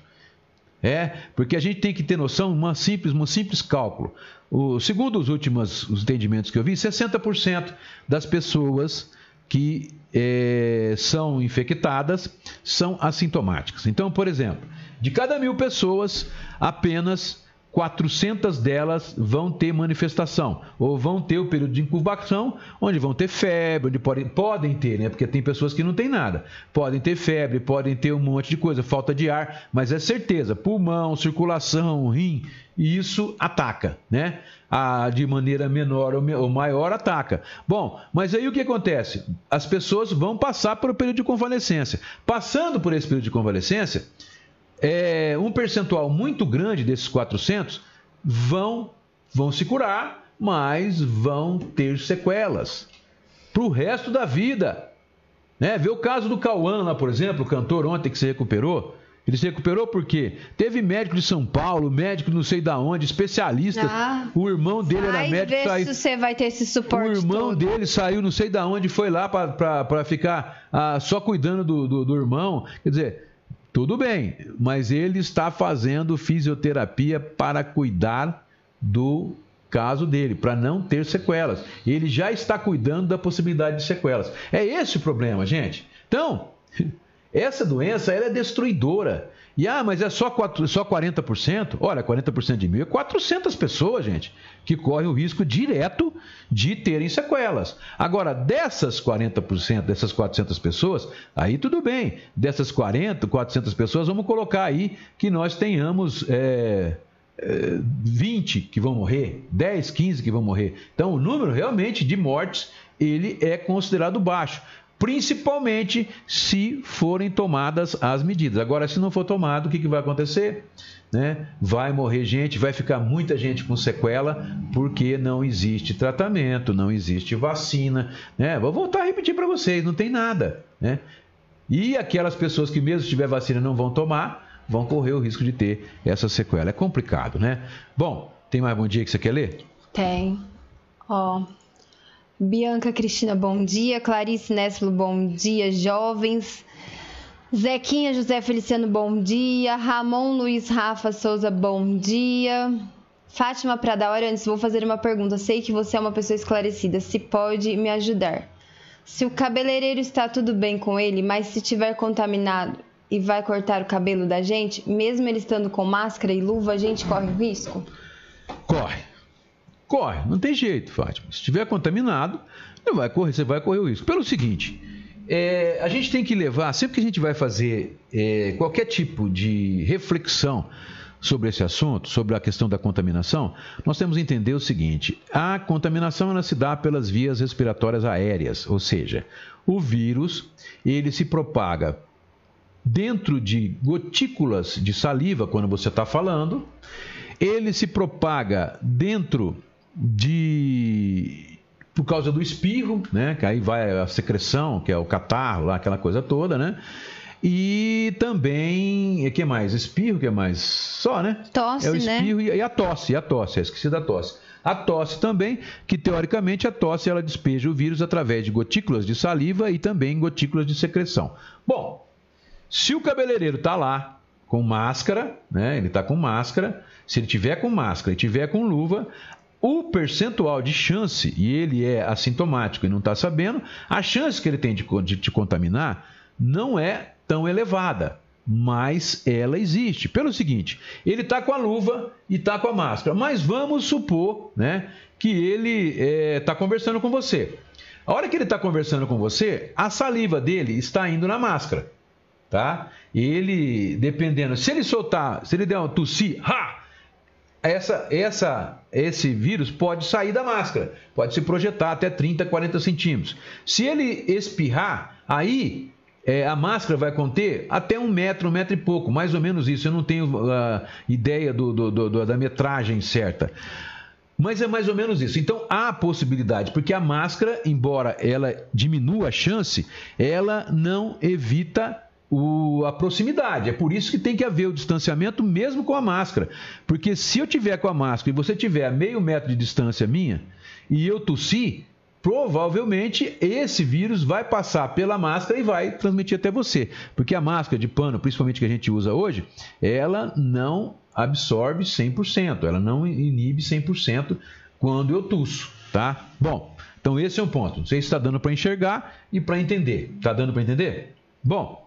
É, porque a gente tem que ter noção, uma simples, um simples cálculo. O, segundo os últimos os entendimentos que eu vi, 60% das pessoas que é, são infectadas são assintomáticas. Então, por exemplo, de cada mil pessoas, apenas 400 delas vão ter manifestação, ou vão ter o período de incubação, onde vão ter febre, onde podem, podem ter, né? Porque tem pessoas que não têm nada. Podem ter febre, podem ter um monte de coisa, falta de ar, mas é certeza, pulmão, circulação, rim, isso ataca, né? A, de maneira menor ou maior ataca. Bom, mas aí o que acontece? As pessoas vão passar um período de convalescência. Passando por esse período de convalescência, é, um percentual muito grande desses 400 vão, vão se curar, mas vão ter sequelas para o resto da vida. Né? Vê o caso do Cauã lá, por exemplo, o cantor ontem que se recuperou. Ele se recuperou porque teve médico de São Paulo, médico não sei da onde, especialista. Ah, o irmão dele era médico. Ver saiu, se você vai ter esse suporte. O irmão todo. dele saiu não sei da onde, foi lá para ficar ah, só cuidando do, do, do irmão. Quer dizer, tudo bem, mas ele está fazendo fisioterapia para cuidar do caso dele, para não ter sequelas. Ele já está cuidando da possibilidade de sequelas. É esse o problema, gente. Então, essa doença ela é destruidora. E ah, mas é só, 4, só 40%? Olha, 40% de mil é 400 pessoas, gente, que correm o risco direto de terem sequelas. Agora, dessas 40%, dessas 400 pessoas, aí tudo bem. Dessas 40, 400 pessoas, vamos colocar aí que nós tenhamos. É, 20 que vão morrer, 10, 15 que vão morrer. Então, o número realmente de mortes ele é considerado baixo principalmente se forem tomadas as medidas. Agora, se não for tomado, o que, que vai acontecer? Né? Vai morrer gente, vai ficar muita gente com sequela, porque não existe tratamento, não existe vacina. Né? Vou voltar a repetir para vocês: não tem nada. Né? E aquelas pessoas que, mesmo se tiver vacina, não vão tomar, vão correr o risco de ter essa sequela. É complicado, né? Bom, tem mais bom dia que você quer ler? Tem. Ó, oh, Bianca Cristina, bom dia. Clarice Néslo, bom dia. Jovens. Zequinha José Feliciano, bom dia. Ramon Luiz Rafa Souza, bom dia. Fátima Pradaura, antes vou fazer uma pergunta. Sei que você é uma pessoa esclarecida. Se pode me ajudar? Se o cabeleireiro está tudo bem com ele, mas se tiver contaminado e vai cortar o cabelo da gente, mesmo ele estando com máscara e luva, a gente corre um risco? Corre. Corre, não tem jeito, Fátima. Se estiver contaminado, não vai correr, você vai correr o risco. Pelo seguinte, é, a gente tem que levar, sempre que a gente vai fazer é, qualquer tipo de reflexão sobre esse assunto, sobre a questão da contaminação, nós temos que entender o seguinte: a contaminação ela se dá pelas vias respiratórias aéreas, ou seja, o vírus ele se propaga dentro de gotículas de saliva quando você está falando, ele se propaga dentro de por causa do espirro, né? Que aí vai a secreção, que é o catarro, lá, aquela coisa toda, né? E também, o que mais? Espirro, que é mais? Só, né? Tosse, É o né? espirro né? e a tosse, e a tosse, esqueci da tosse. A tosse também, que teoricamente a tosse ela despeja o vírus através de gotículas de saliva e também gotículas de secreção. Bom, se o cabeleireiro está lá com máscara, né? Ele está com máscara. Se ele tiver com máscara e tiver com luva, o percentual de chance, e ele é assintomático e não está sabendo, a chance que ele tem de, te contaminar não é tão elevada mas ela existe. Pelo seguinte, ele está com a luva e está com a máscara, mas vamos supor né, que ele está é, conversando com você. A hora que ele está conversando com você, a saliva dele está indo na máscara, tá? Ele, dependendo, se ele soltar, se ele der um tossir, ha! Essa, essa, esse vírus pode sair da máscara, pode se projetar até 30, 40 centímetros. Se ele espirrar, aí é, a máscara vai conter até um metro, um metro e pouco, mais ou menos isso. Eu não tenho uh, ideia do, do, do, da metragem certa. Mas é mais ou menos isso. Então há possibilidade, porque a máscara, embora ela diminua a chance, ela não evita o, a proximidade. É por isso que tem que haver o distanciamento mesmo com a máscara. Porque se eu tiver com a máscara e você tiver a meio metro de distância minha e eu tossir, provavelmente esse vírus vai passar pela máscara e vai transmitir até você. Porque a máscara de pano, principalmente que a gente usa hoje, ela não absorve 100%, ela não inibe 100% quando eu tuço, tá? Bom, então esse é um ponto. Não sei se está dando para enxergar e para entender. Está dando para entender? Bom,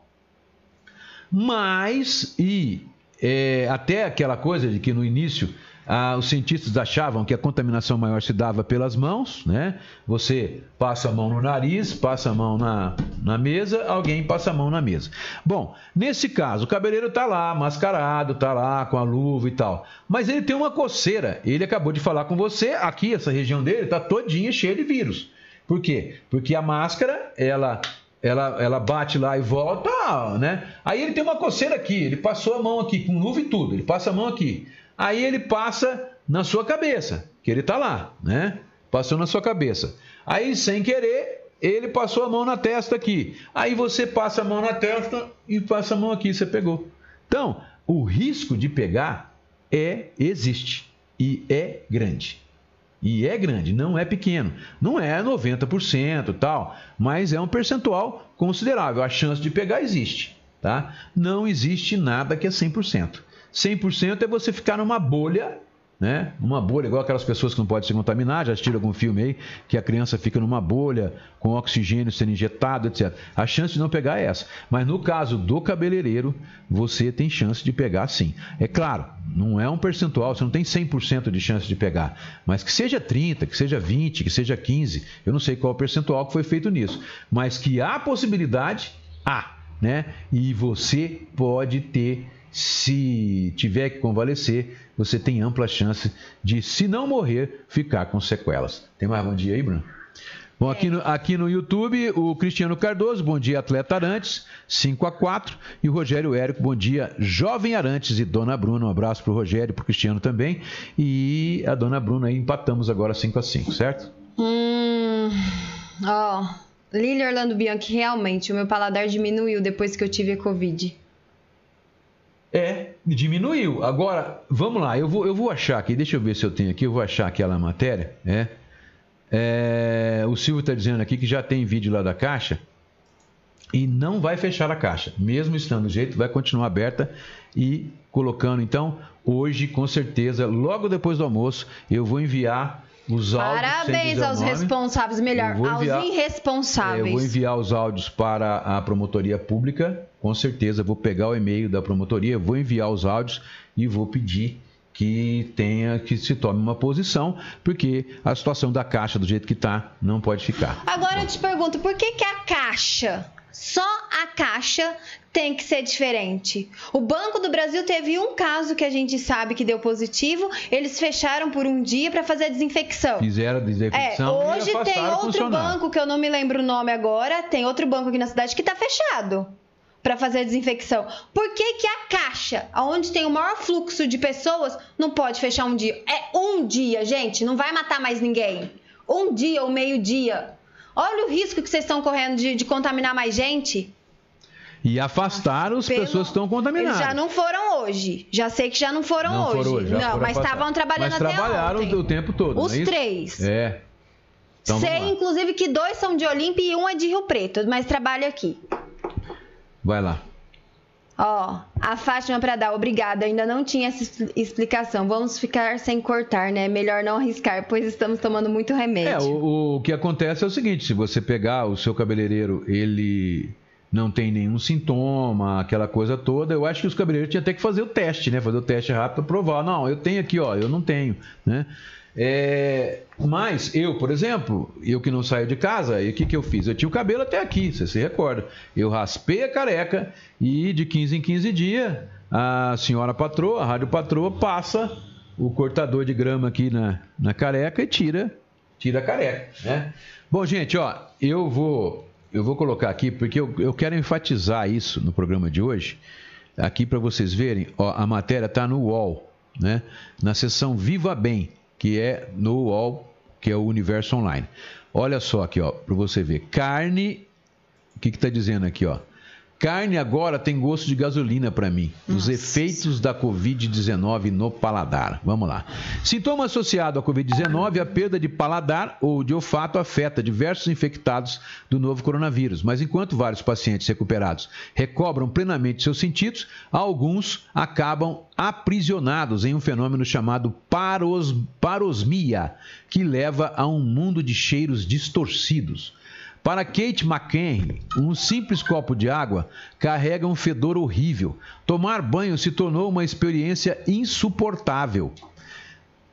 mas e é, até aquela coisa de que no início ah, os cientistas achavam que a contaminação maior se dava pelas mãos, né? Você passa a mão no nariz, passa a mão na, na mesa, alguém passa a mão na mesa. Bom, nesse caso, o cabeleireiro está lá, mascarado, está lá com a luva e tal. Mas ele tem uma coceira. Ele acabou de falar com você, aqui, essa região dele está todinha cheia de vírus. Por quê? Porque a máscara, ela ela, ela bate lá e volta, né? Aí ele tem uma coceira aqui, ele passou a mão aqui, com luva e tudo, ele passa a mão aqui. Aí ele passa na sua cabeça, que ele está lá, né? Passou na sua cabeça. Aí, sem querer, ele passou a mão na testa aqui. Aí você passa a mão na testa e passa a mão aqui, você pegou. Então, o risco de pegar é existe e é grande. E é grande, não é pequeno. Não é 90% tal, mas é um percentual considerável. A chance de pegar existe, tá? Não existe nada que é 100%. 100% é você ficar numa bolha, né? Uma bolha, igual aquelas pessoas que não podem se contaminar, já assistiram algum filme aí, que a criança fica numa bolha, com oxigênio sendo injetado, etc. A chance de não pegar é essa. Mas no caso do cabeleireiro, você tem chance de pegar sim. É claro, não é um percentual, você não tem 100% de chance de pegar. Mas que seja 30, que seja 20, que seja 15, eu não sei qual é o percentual que foi feito nisso. Mas que há possibilidade, há. Né? E você pode ter se tiver que convalescer, você tem ampla chance de, se não morrer, ficar com sequelas. Tem mais bom dia aí, Bruno? Bom, aqui no, aqui no YouTube, o Cristiano Cardoso, bom dia, atleta Arantes, 5 a 4 E o Rogério Érico, bom dia, jovem Arantes e Dona Bruna. Um abraço para o Rogério e para o Cristiano também. E a Dona Bruna aí empatamos agora 5 a 5 certo? Hum. Ó, oh, Lili Orlando Bianchi, realmente, o meu paladar diminuiu depois que eu tive a Covid. É, diminuiu. Agora, vamos lá, eu vou, eu vou achar aqui, deixa eu ver se eu tenho aqui, eu vou achar aquela matéria. É, é o Silvio está dizendo aqui que já tem vídeo lá da caixa e não vai fechar a caixa, mesmo estando do jeito, vai continuar aberta e colocando. Então, hoje, com certeza, logo depois do almoço, eu vou enviar os áudios. Parabéns aos nome, responsáveis, melhor, enviar, aos irresponsáveis. É, eu vou enviar os áudios para a promotoria pública com certeza vou pegar o e-mail da promotoria, vou enviar os áudios e vou pedir que tenha que se tome uma posição, porque a situação da caixa do jeito que está não pode ficar. Agora eu te pergunto, por que, que a caixa, só a caixa tem que ser diferente? O Banco do Brasil teve um caso que a gente sabe que deu positivo, eles fecharam por um dia para fazer a desinfecção. Fizeram a desinfecção. É, hoje tem outro banco que eu não me lembro o nome agora, tem outro banco aqui na cidade que está fechado para fazer a desinfecção. Por que, que a caixa, onde tem o maior fluxo de pessoas, não pode fechar um dia? É um dia, gente, não vai matar mais ninguém. Um dia ou meio-dia. Olha o risco que vocês estão correndo de, de contaminar mais gente. E afastar as Pelo- pessoas que estão contaminadas. Eles já não foram hoje. Já sei que já não foram Não hoje. foram hoje, não, mas estavam trabalhando Mas até trabalharam ontem. o tempo todo. Os não é três. É. Então, sei, inclusive, que dois são de Olímpia e um é de Rio Preto, mas trabalha aqui. Vai lá. Ó, a Fátima Pradal, obrigada. Ainda não tinha essa expli- explicação. Vamos ficar sem cortar, né? Melhor não arriscar, pois estamos tomando muito remédio. É, o, o que acontece é o seguinte: se você pegar o seu cabeleireiro, ele não tem nenhum sintoma, aquela coisa toda, eu acho que os cabeleireiros tinham até que fazer o teste, né? Fazer o teste rápido para provar. Não, eu tenho aqui, ó, eu não tenho, né? É, mas eu, por exemplo, eu que não saio de casa, e o que, que eu fiz? Eu tinha o cabelo até aqui, você se recorda. Eu raspei a careca e de 15 em 15 dias a senhora patroa, a rádio patroa, passa o cortador de grama aqui na, na careca e tira tira a careca, né? Bom, gente, ó, eu vou eu vou colocar aqui porque eu, eu quero enfatizar isso no programa de hoje, aqui para vocês verem, ó, a matéria está no UOL, né? Na seção Viva Bem, que é no UOL, que é o Universo Online. Olha só aqui, ó, para você ver, carne, o que que tá dizendo aqui, ó? Carne agora tem gosto de gasolina para mim. Os efeitos da Covid-19 no paladar. Vamos lá. Sintoma associado à Covid-19, a perda de paladar ou de olfato afeta diversos infectados do novo coronavírus. Mas enquanto vários pacientes recuperados recobram plenamente seus sentidos, alguns acabam aprisionados em um fenômeno chamado paros, parosmia, que leva a um mundo de cheiros distorcidos. Para Kate McHenry, um simples copo de água carrega um fedor horrível. Tomar banho se tornou uma experiência insuportável.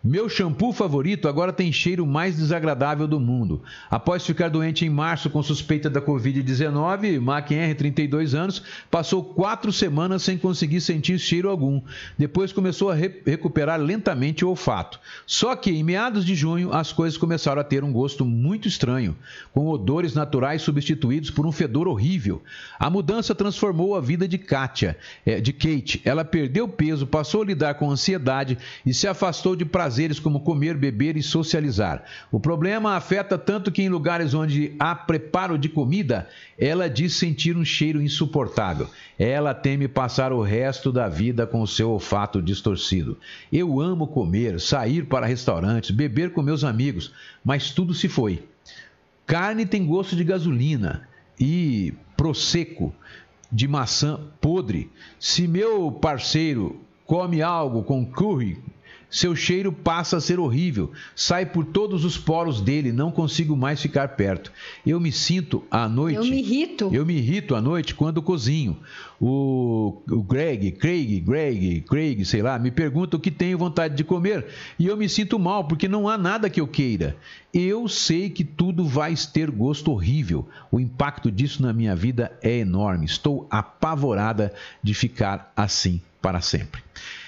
Meu shampoo favorito agora tem cheiro mais desagradável do mundo. Após ficar doente em março com suspeita da Covid-19, McHenry, 32 anos, passou quatro semanas sem conseguir sentir cheiro algum. Depois começou a re- recuperar lentamente o olfato. Só que em meados de junho as coisas começaram a ter um gosto muito estranho, com odores naturais substituídos por um fedor horrível. A mudança transformou a vida de Katia, eh, de Kate. Ela perdeu peso, passou a lidar com ansiedade e se afastou de prazeres como comer, beber e socializar. O problema afeta tanto que em lugares onde há preparo de comida, ela diz sentir um cheiro insuportável. Ela teme passar o resto da vida com o seu olfato distorcido. Eu amo comer, sair para restaurantes, beber com meus amigos, mas tudo se foi. Carne tem gosto de gasolina e prosecco de maçã podre. Se meu parceiro come algo com curry, seu cheiro passa a ser horrível, sai por todos os poros dele, não consigo mais ficar perto. Eu me sinto à noite. Eu me irrito. Eu me irrito à noite quando cozinho. O, o Greg, Craig, Greg, Craig, sei lá, me pergunta o que tenho vontade de comer e eu me sinto mal porque não há nada que eu queira. Eu sei que tudo vai ter gosto horrível. O impacto disso na minha vida é enorme. Estou apavorada de ficar assim para sempre.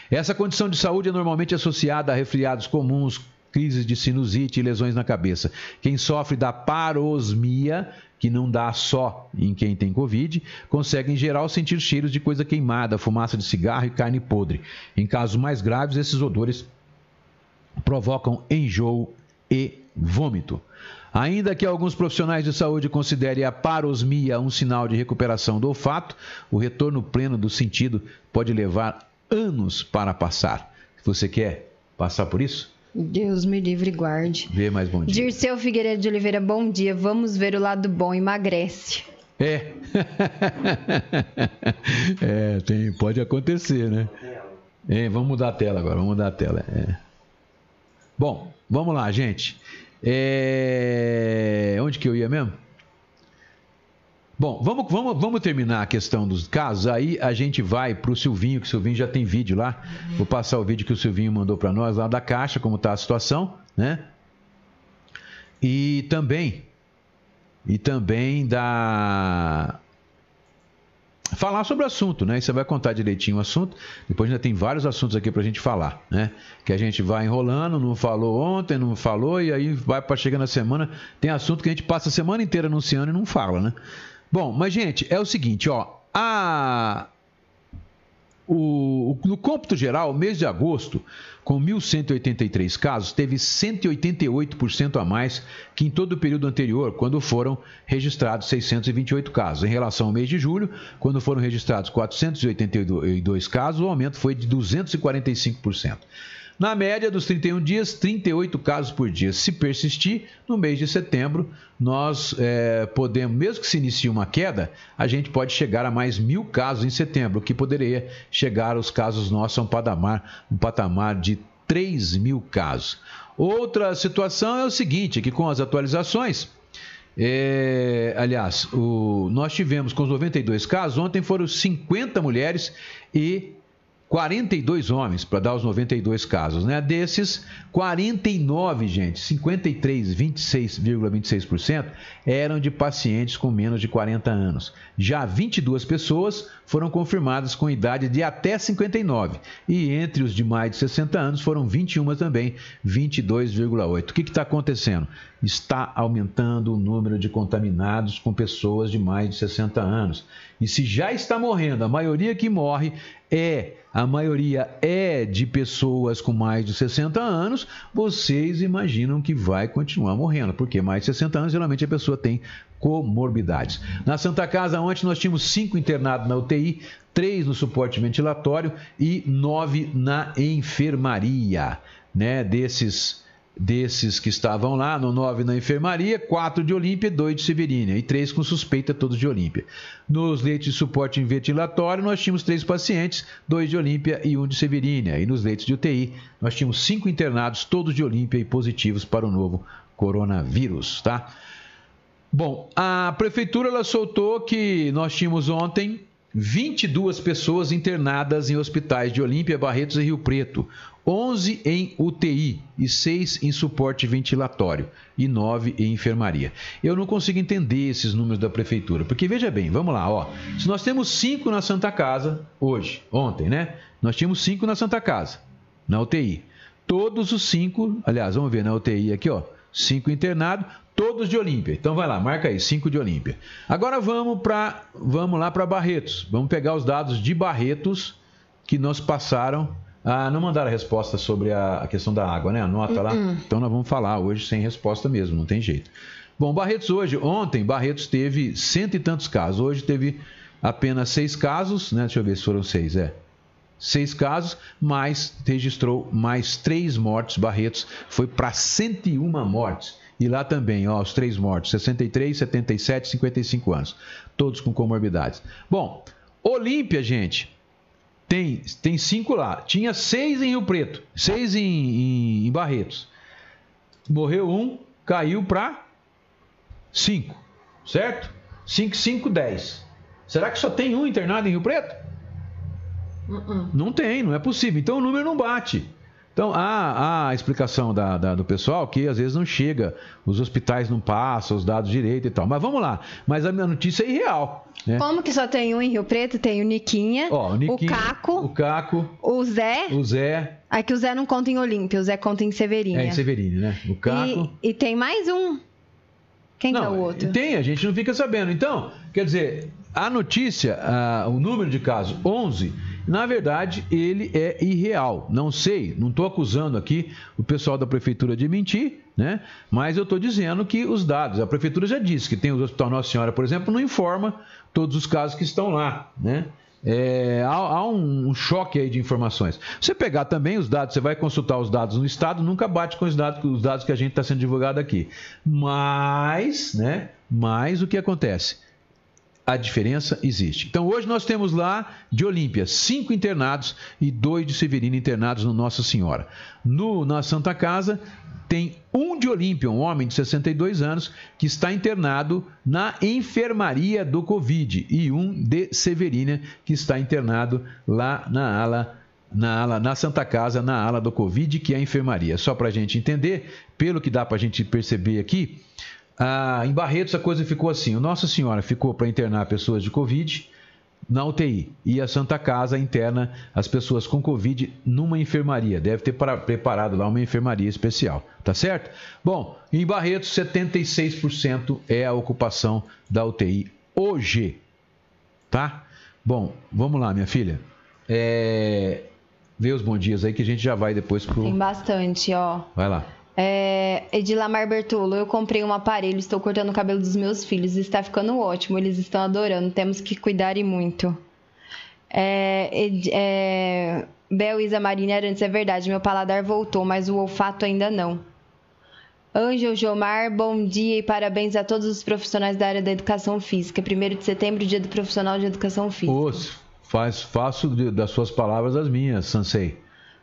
Essa condição de saúde é normalmente associada a resfriados comuns, crises de sinusite e lesões na cabeça. Quem sofre da parosmia, que não dá só em quem tem Covid, consegue em geral sentir cheiros de coisa queimada, fumaça de cigarro e carne podre. Em casos mais graves, esses odores provocam enjoo e vômito. Ainda que alguns profissionais de saúde considerem a parosmia um sinal de recuperação do olfato, o retorno pleno do sentido pode levar anos para passar. Você quer passar por isso? Deus me livre e guarde. Vê mais bom dia. Dirceu Figueiredo de Oliveira, bom dia. Vamos ver o lado bom, emagrece. É. é, tem, pode acontecer, né? É, vamos mudar a tela agora, vamos mudar a tela. é. Bom, vamos lá, gente. É, Onde que eu ia mesmo? Bom, vamos, vamos, vamos terminar a questão dos casos. Aí a gente vai para o Silvinho, que o Silvinho já tem vídeo lá. Vou passar o vídeo que o Silvinho mandou para nós lá da caixa, como está a situação, né? E também, e também da falar sobre o assunto, né? E você vai contar direitinho o assunto. Depois ainda tem vários assuntos aqui para a gente falar, né? Que a gente vai enrolando, não falou ontem, não falou, e aí vai para chegar na semana. Tem assunto que a gente passa a semana inteira anunciando e não fala, né? Bom, mas gente, é o seguinte, ó. A o, no cômputo geral, o mês de agosto, com 1.183 casos, teve 188% a mais que em todo o período anterior, quando foram registrados 628 casos. Em relação ao mês de julho, quando foram registrados 482 casos, o aumento foi de 245%. Na média dos 31 dias, 38 casos por dia. Se persistir, no mês de setembro, nós é, podemos, mesmo que se inicie uma queda, a gente pode chegar a mais mil casos em setembro, o que poderia chegar aos casos nossos a um patamar, um patamar de 3 mil casos. Outra situação é o seguinte, que com as atualizações, é, aliás, o, nós tivemos com os 92 casos, ontem foram 50 mulheres e 42 homens, para dar os 92 casos, né? Desses, 49, gente, 53, 26,26% eram de pacientes com menos de 40 anos. Já 22 pessoas foram confirmadas com idade de até 59. E entre os de mais de 60 anos foram 21 também, 22,8. O que está acontecendo? Está aumentando o número de contaminados com pessoas de mais de 60 anos. E se já está morrendo, a maioria que morre é, a maioria é de pessoas com mais de 60 anos, vocês imaginam que vai continuar morrendo, porque mais de 60 anos geralmente a pessoa tem comorbidades. Na Santa Casa, ontem nós tínhamos cinco internados na UTI, três no suporte ventilatório e nove na enfermaria. Né? Desses desses que estavam lá, no 9 na enfermaria, 4 de Olímpia, 2 de Severínia e 3 com suspeita, todos de Olímpia. Nos leitos de suporte ventilatório, nós tínhamos 3 pacientes, 2 de Olímpia e 1 de Severínia. E nos leitos de UTI, nós tínhamos 5 internados, todos de Olímpia e positivos para o novo coronavírus, tá? Bom, a prefeitura ela soltou que nós tínhamos ontem 22 pessoas internadas em hospitais de Olímpia, Barretos e Rio Preto. 11 em UTI e 6 em suporte ventilatório e 9 em enfermaria. Eu não consigo entender esses números da prefeitura, porque veja bem, vamos lá, ó. Se nós temos 5 na Santa Casa hoje, ontem, né? Nós tínhamos 5 na Santa Casa, na UTI. Todos os 5, aliás, vamos ver na UTI aqui, ó. 5 internados, todos de Olímpia. Então vai lá, marca aí, 5 de Olímpia. Agora vamos para vamos lá para Barretos. Vamos pegar os dados de Barretos que nos passaram ah, não mandaram a resposta sobre a, a questão da água, né? A nota uh -uh. lá. Hum, hum. Então nós vamos falar hoje sem resposta mesmo, não tem jeito. Bom, Barretos hoje, ontem, Barretos teve cento e tantos casos. Hoje teve apenas seis casos, né? Deixa eu ver se foram seis, é. Seis casos, mas registrou mais três mortes. Barretos foi para 101 mortes. E lá também, ó, os três mortos, 63, 77, 55 anos. Todos com comorbidades. Bom, Olímpia, gente, tem, tem cinco lá. Tinha seis em Rio Preto, seis em, em, em Barretos. Morreu um, caiu para cinco, certo? Cinco, cinco, dez. Será que só tem um internado em Rio Preto? Uh -uh. Não tem, não é possível. Então o número não bate. Então, há, há a explicação da, da, do pessoal que às vezes não chega, os hospitais não passam os dados direito e tal. Mas vamos lá. Mas a minha notícia é irreal. Né? Como que só tem um em Rio Preto? Tem o Niquinha, Ó, o, Niquinha, o Caco, o Caco, o Zé. O Zé. Aqui o Zé não conta em Olímpia, o Zé conta em Severina. É, em Severina, né? O Caco. E, e tem mais um. Quem não, que é o outro? Tem, a gente não fica sabendo. Então, quer dizer, a notícia, o número de casos, 11 na verdade, ele é irreal. Não sei, não estou acusando aqui o pessoal da prefeitura de mentir, né? Mas eu estou dizendo que os dados, a prefeitura já disse que tem o Hospital Nossa Senhora, por exemplo, não informa todos os casos que estão lá, né? É, há, há um, choque aí de informações. Você pegar também os dados, você vai consultar os dados no Estado, nunca bate com os dados, os dados que a gente está sendo divulgado aqui. Mas, né? Mas o que acontece? A diferença existe. Então hoje nós temos lá de Olímpia cinco internados e dois de Severino internados no Nossa Senhora. No, na Santa Casa tem um de Olímpia, um homem de 62 anos, que está internado na enfermaria do Covid e um de Severina que está internado lá na ala na, ala, na Santa Casa, na ala do Covid, que é a enfermaria. Só para a gente entender, pelo que dá para a gente perceber aqui, ah, em Barretos a coisa ficou assim: o Nossa Senhora ficou para internar pessoas de Covid na UTI e a Santa Casa interna as pessoas com Covid numa enfermaria. Deve ter para, preparado lá uma enfermaria especial, tá certo? Bom, em Barretos 76% é a ocupação da UTI hoje, tá? Bom, vamos lá, minha filha. É... Vê os bons dias aí que a gente já vai depois pro. Tem bastante, ó. Vai lá. É, Edilamar Bertolo, eu comprei um aparelho, estou cortando o cabelo dos meus filhos, está ficando ótimo, eles estão adorando, temos que cuidar e muito. É, Ed- é, Bel Isa Marina Arantes, é verdade, meu paladar voltou, mas o olfato ainda não. Ângel Jomar, bom dia e parabéns a todos os profissionais da área da educação física. 1 de setembro, dia do profissional de educação física. Faz, faço das suas palavras as minhas, Sansei.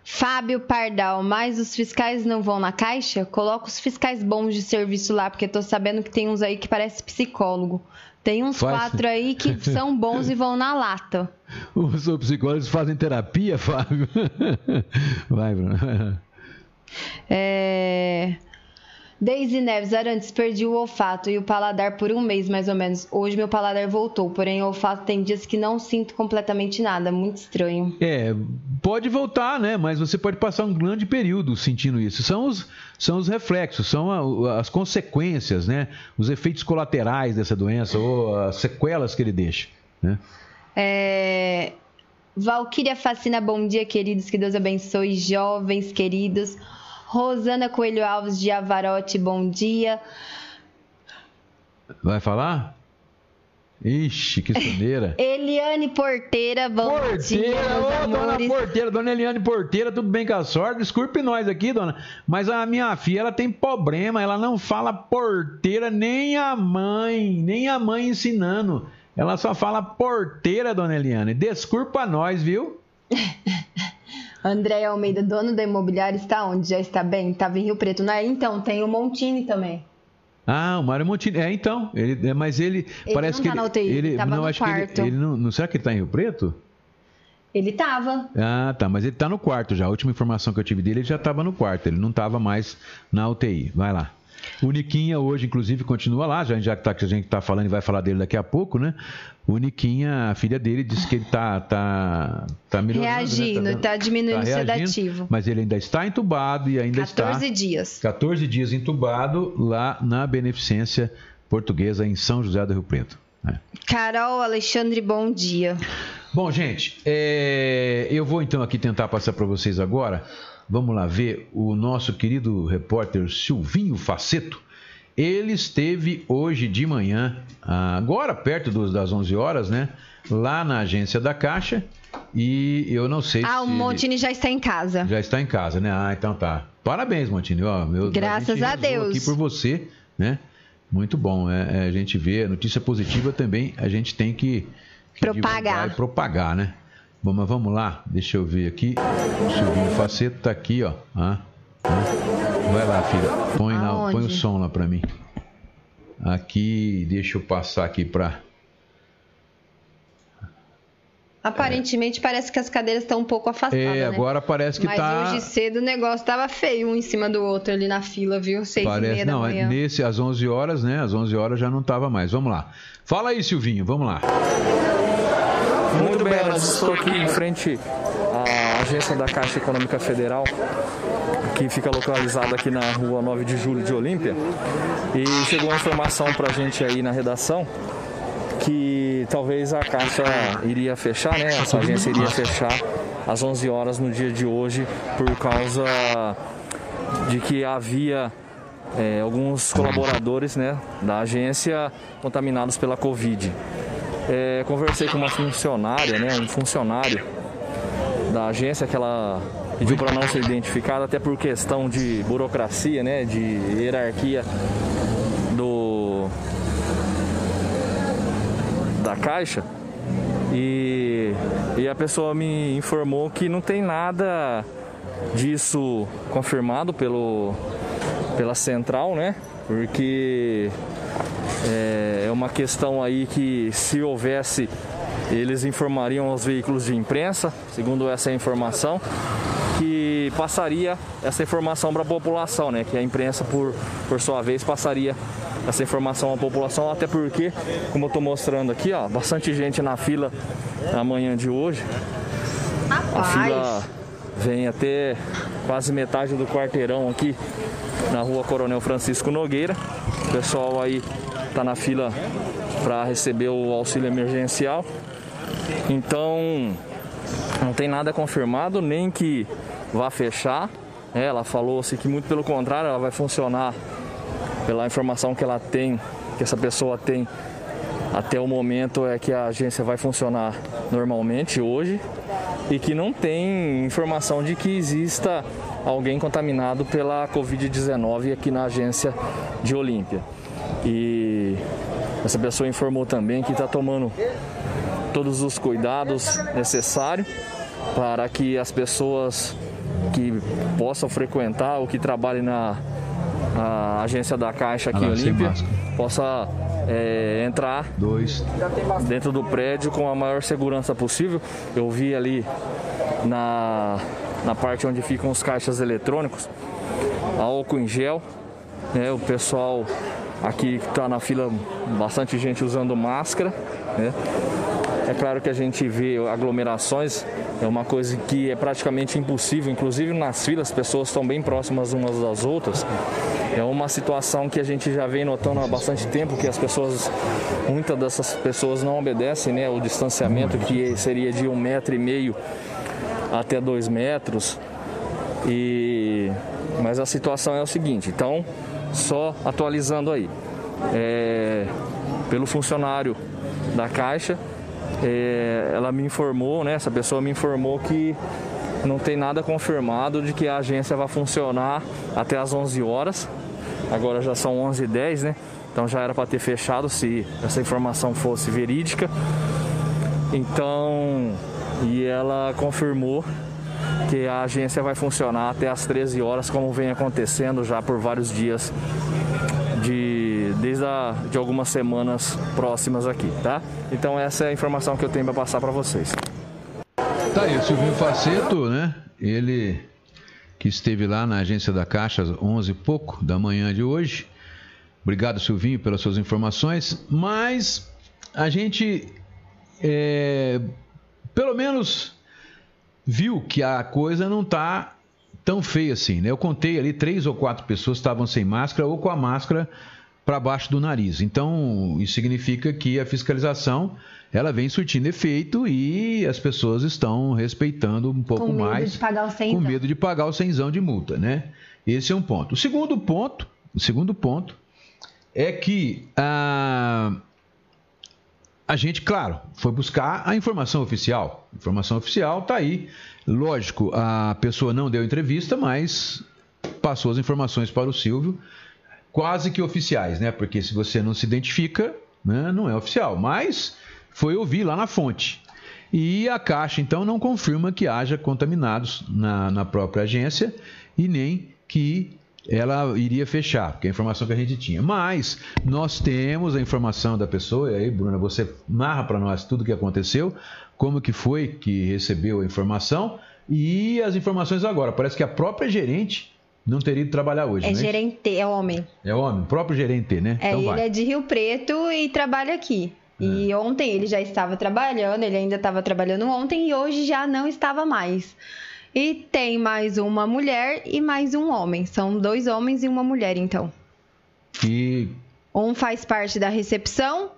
Fábio Pardal, mas os fiscais não vão na caixa? Coloca os fiscais bons de serviço lá, porque tô sabendo que tem uns aí que parece psicólogo. Tem uns Faz- quatro aí que são bons e vão na lata. Os psicólogos fazem terapia, Fábio? Vai, Bruno. É... Deise Neves, Arantes, perdi o olfato e o paladar por um mês mais ou menos. Hoje meu paladar voltou, porém o olfato tem dias que não sinto completamente nada, muito estranho. É, pode voltar, né? Mas você pode passar um grande período sentindo isso. São os, são os reflexos, são a- as consequências, né? Os efeitos colaterais dessa doença ou as sequelas que ele deixa, né? É... Valquíria Facina, bom dia, queridos. Que Deus abençoe, jovens queridos. Rosana Coelho Alves de Avarote, bom dia. Vai falar? Ixi, que soneira. Eliane Porteira, bom dia, Porteira, meus ô, dona. Porteira, dona Eliane Porteira, tudo bem com a senhora? Desculpe nós aqui, dona, mas a minha filha, ela tem problema, ela não fala porteira, nem a mãe, nem a mãe ensinando. Ela só fala porteira, dona Eliane. Desculpa nós, viu? André Almeida, dono da imobiliária, está onde? Já está bem? Estava em Rio Preto, não é? Então, tem o Montini também. Ah, o Mário Montini. É, então. Ele, é, mas ele, Ele parece não que tá ele, na UTI, ele ele tava não no acho que quarto. ele, ele não, não será que ele tá em Rio Preto? Ele tava. Ah, tá, mas ele tá no quarto já. A última informação que eu tive dele, ele já tava no quarto, ele não tava mais na UTI. Vai lá. O Niquinha hoje, inclusive, continua lá, já, já que, tá, a gente tá falando e vai falar dele daqui a pouco, né? O Niquinha, a filha dele, disse que ele tá, tá, tá melhorando. né? Reagindo, dando- tá diminuindo o reagindo, sedativo. Mas ele ainda está entubado e ainda 14 está... dias. 14 dias entubado lá na Beneficência Portuguesa em São José do Rio Preto. né? Carol Alexandre, bom dia. Bom, gente, é, eu vou então aqui tentar passar para vocês agora. Vamos lá ver o nosso querido repórter Silvinho Faceto. Ele esteve hoje de manhã, agora perto dos- das 11 horas, né? Lá na agência da Caixa. E eu não sei Ah, se. o ele- Montini já está em casa. Já está em casa, né? Ah, então tá. Parabéns, Montini. Ó, meu, Graças a rezou Deus. aqui por você, né? Muito bom. É, é, a gente vê a notícia positiva também, a gente tem que, que Propagar. propagar, né? Bom, mas vamos lá, deixa eu ver aqui. O Silvinho Faceto tá aqui, ó. Ah, ah. Vai lá, filha. Põe, lá, põe o som lá pra mim. Aqui, deixa eu passar aqui pra. Aparentemente parece que as cadeiras estão um pouco afastadas, É, né? agora parece que Mas tá. hoje cedo o negócio tava feio, um em cima do outro ali na fila, viu? Seis e Parece, meia da não, é manhã. nesse às 11 horas, né? Às 11 horas já não tava mais. Vamos lá. Fala aí, Silvinho, vamos lá. Muito bem, estou aqui em frente à agência da Caixa Econômica Federal, que fica localizada aqui na rua 9 de julho de Olímpia. E chegou uma informação para a gente aí na redação que talvez a Caixa iria fechar, né? Essa agência iria fechar às 11 horas no dia de hoje por causa de que havia é, alguns colaboradores né, da agência contaminados pela Covid. É, conversei com uma funcionária, né, um funcionário da agência que ela pediu para não ser identificada, até por questão de burocracia, né, de hierarquia do da caixa. E, e a pessoa me informou que não tem nada disso confirmado pelo, pela central, né? Porque é, é uma questão aí que se houvesse, eles informariam aos veículos de imprensa, segundo essa informação, que passaria essa informação para a população, né? Que a imprensa, por, por sua vez, passaria essa informação à população, até porque, como eu estou mostrando aqui, ó, bastante gente na fila na manhã de hoje. A fila Rapaz, vem até quase metade do quarteirão aqui na rua Coronel Francisco Nogueira. O pessoal aí tá na fila para receber o auxílio emergencial. Então, Não tem nada confirmado, nem que vá fechar. É, ela falou-se que muito pelo contrário, ela vai funcionar pela informação que ela tem, que essa pessoa tem até o momento é que a agência vai funcionar normalmente hoje e que não tem informação de que exista alguém contaminado pela Covid-19 aqui na agência de Olímpia. E essa pessoa informou também que está tomando todos os cuidados necessários para que as pessoas que possam frequentar ou que trabalhem na, na agência da Caixa aqui em Olímpia possa é, entrar Dois. dentro do prédio com a maior segurança possível. Eu vi ali na, na parte onde ficam os caixas eletrônicos, álcool em gel, né, o pessoal aqui que está na fila, bastante gente usando máscara. Né. É claro que a gente vê aglomerações, é uma coisa que é praticamente impossível, inclusive nas filas, as pessoas estão bem próximas umas das outras. É uma situação que a gente já vem notando há bastante tempo, que as pessoas, muitas dessas pessoas não obedecem né, o distanciamento, que seria de um metro e meio até dois metros. E... Mas a situação é o seguinte, então, só atualizando aí. É... Pelo funcionário da Caixa, é, ela me informou, né, essa pessoa me informou que não tem nada confirmado de que a agência vai funcionar até às 11 horas. Agora já são 11h10, né? Então já era para ter fechado se essa informação fosse verídica. Então, e ela confirmou que a agência vai funcionar até às 13 horas, como vem acontecendo já por vários dias desde a, de algumas semanas próximas aqui, tá? Então essa é a informação que eu tenho para passar para vocês. Tá aí, o Silvinho Faceto, né? Ele que esteve lá na agência da Caixa às 11 e pouco da manhã de hoje. Obrigado, Silvinho, pelas suas informações. Mas a gente, é, pelo menos, viu que a coisa não está tão feia assim, né? Eu contei ali três ou quatro pessoas estavam sem máscara ou com a máscara para baixo do nariz. Então, isso significa que a fiscalização ela vem surtindo efeito e as pessoas estão respeitando um pouco Com medo mais. de pagar o com cenzão. medo de pagar o cenzão de multa, né? Esse é um ponto. O segundo ponto, o segundo ponto é que a, a gente, claro, foi buscar a informação oficial. A informação oficial está aí. Lógico, a pessoa não deu entrevista, mas passou as informações para o Silvio, quase que oficiais, né? Porque se você não se identifica, né, não é oficial. Mas foi ouvir lá na fonte. E a Caixa, então, não confirma que haja contaminados na, na própria agência e nem que ela iria fechar, porque é a informação que a gente tinha. Mas nós temos a informação da pessoa, e aí, Bruna, você narra para nós tudo o que aconteceu, como que foi que recebeu a informação e as informações agora. Parece que a própria gerente não teria ido trabalhar hoje, É né? gerente, é homem. É homem, o próprio gerente, né? É, então ele vai. é de Rio Preto e trabalha aqui. E ontem ele já estava trabalhando, ele ainda estava trabalhando ontem e hoje já não estava mais. E tem mais uma mulher e mais um homem. São dois homens e uma mulher, então. E Um faz parte da recepção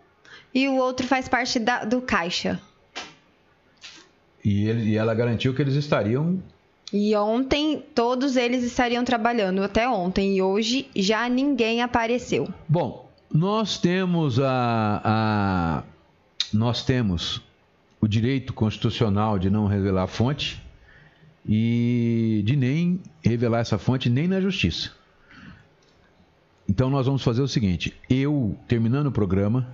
e o outro faz parte da- do caixa. E, ele- e ela garantiu que eles estariam. E ontem todos eles estariam trabalhando até ontem e hoje já ninguém apareceu. Bom, nós temos a, a- nós temos o direito constitucional de não revelar a fonte e de nem revelar essa fonte nem na justiça. Então nós vamos fazer o seguinte: eu terminando o programa,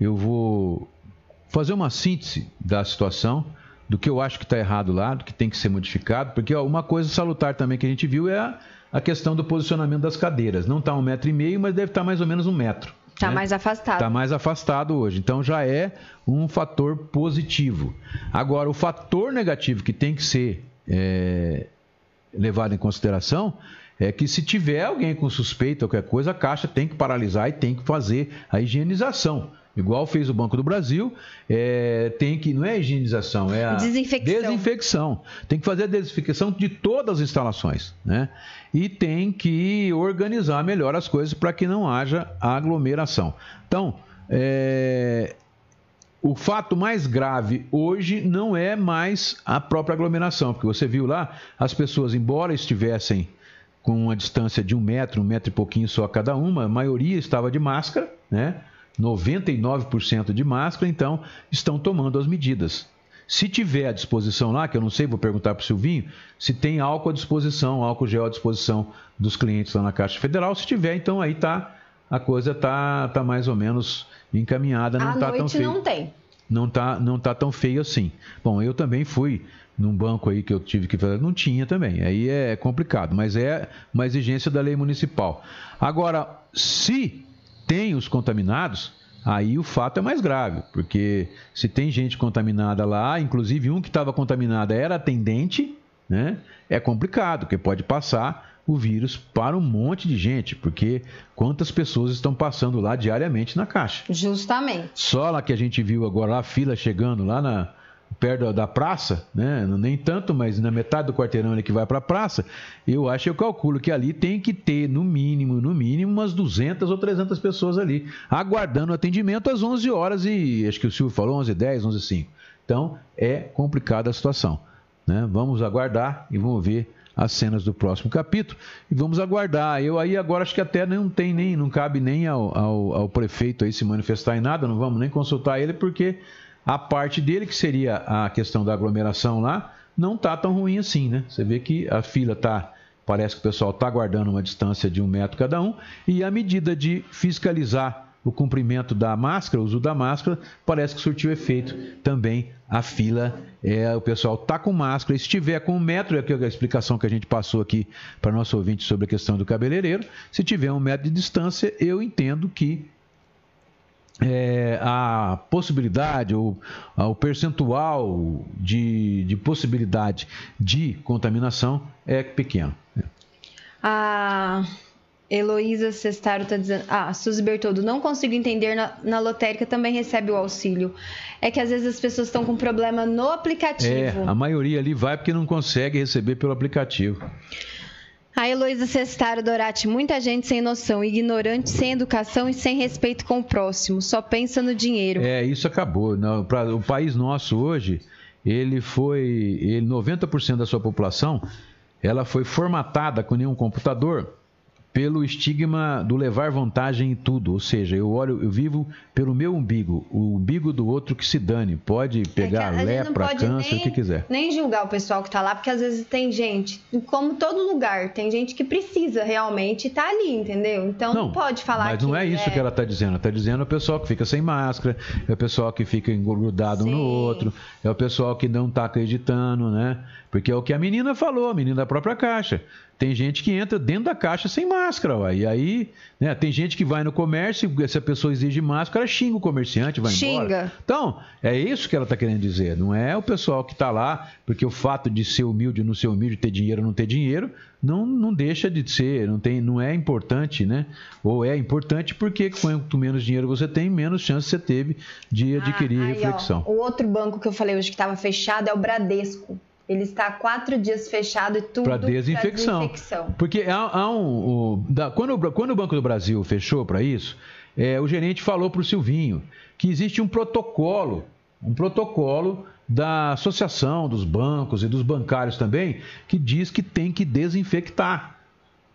eu vou fazer uma síntese da situação, do que eu acho que está errado lá, do que tem que ser modificado, porque ó, uma coisa salutar também que a gente viu é a, a questão do posicionamento das cadeiras. Não está um metro e meio, mas deve estar mais ou menos um metro. Tá né? mais afastado. Está mais afastado hoje. Então já é um fator positivo. Agora, o fator negativo que tem que ser é, levado em consideração é que se tiver alguém com suspeita ou qualquer coisa, a Caixa tem que paralisar e tem que fazer a higienização. Igual fez o Banco do Brasil, é, tem que, não é higienização, é a Desinfecção. desinfecção. Tem que fazer a desinfecção de todas as instalações, né? E tem que organizar melhor as coisas para que não haja aglomeração. Então, é, o fato mais grave hoje não é mais a própria aglomeração, porque você viu lá, as pessoas, embora estivessem com uma distância de um metro, um metro e pouquinho só cada uma, a maioria estava de máscara, né? 99% de máscara, então estão tomando as medidas. Se tiver à disposição lá, que eu não sei, vou perguntar para o Silvinho, se tem álcool à disposição, álcool gel à disposição dos clientes lá na Caixa Federal. Se tiver, então aí tá, a coisa tá, tá mais ou menos encaminhada, não à tá noite tão feio. não tem. Não tá, não tá tão feio assim. Bom, eu também fui num banco aí que eu tive que fazer, não tinha também. Aí é complicado, mas é uma exigência da lei municipal. Agora, se tem os contaminados, aí o fato é mais grave, porque se tem gente contaminada lá, inclusive um que estava contaminado era atendente, né? É complicado, porque pode passar o vírus para um monte de gente, porque quantas pessoas estão passando lá diariamente na caixa. Justamente. Só lá que a gente viu agora a fila chegando lá na perto da praça, né? Nem tanto, mas na metade do quarteirão ali que vai para a praça, eu acho, eu calculo que ali tem que ter no mínimo, no mínimo umas 200 ou 300 pessoas ali aguardando atendimento às 11 horas e acho que o Silvio falou 11 10, 11 5. Então, é complicada a situação, né? Vamos aguardar e vamos ver as cenas do próximo capítulo e vamos aguardar. Eu aí agora acho que até não tem nem, não cabe nem ao, ao, ao prefeito aí se manifestar em nada, não vamos nem consultar ele porque a parte dele, que seria a questão da aglomeração lá, não está tão ruim assim, né? Você vê que a fila está. Parece que o pessoal está guardando uma distância de um metro cada um, e a medida de fiscalizar o cumprimento da máscara, o uso da máscara, parece que surtiu efeito também. A fila, é, o pessoal está com máscara. Se tiver com um metro, é a explicação que a gente passou aqui para nosso ouvinte sobre a questão do cabeleireiro. Se tiver um metro de distância, eu entendo que é, a possibilidade ou o percentual de, de possibilidade de contaminação é pequeno. A Heloísa Sestaro está dizendo. Ah, Suzy Bertoldo, não consigo entender. Na, na lotérica também recebe o auxílio. É que às vezes as pessoas estão com problema no aplicativo. É, a maioria ali vai porque não consegue receber pelo aplicativo. A Heloísa Sestaro Dorati, muita gente sem noção, ignorante, sem educação e sem respeito com o próximo, só pensa no dinheiro. É, isso acabou. Não, pra, o país nosso hoje, ele foi. Ele, 90% da sua população ela foi formatada com nenhum computador pelo estigma do levar vantagem em tudo, ou seja, eu olho, eu vivo pelo meu umbigo, o umbigo do outro que se dane, pode pegar É a não lepra, pode câncer, nem- o que quiser. Nem julgar o pessoal que tá lá, porque às vezes tem gente, como todo lugar, tem gente que precisa realmente estar ali, entendeu? Então não, pode falar mas que não é isso que ela está dizendo. Ela está dizendo é o pessoal que fica sem máscara, é o pessoal que fica engrudado um no outro, é o pessoal que não está acreditando, né? Porque é o que a menina falou, a menina da própria caixa. Tem gente que entra dentro da caixa sem máscara, ué. e aí, né, tem gente que vai no comércio, se a pessoa exige máscara, xinga o comerciante, vai embora. Xinga. Então, é isso que ela está querendo dizer. Não é o pessoal que está lá, porque o fato de ser humilde ou não ser humilde, ter dinheiro ou não ter dinheiro, não, não deixa de ser, não, tem, não é importante, né? Ou é importante porque quanto menos dinheiro você tem, menos chance você teve de adquirir Ah, aí, ó, reflexão. o outro banco que eu falei hoje que estava fechado é o Bradesco. Ele está há quatro dias fechado e tudo Para desinfecção. desinfecção. Porque há, há um. o- da- quando, o- quando o Banco do Brasil fechou para isso, é, o gerente falou para o Silvinho que existe um protocolo, um protocolo da associação dos bancos e dos bancários também, que diz que tem que desinfectar.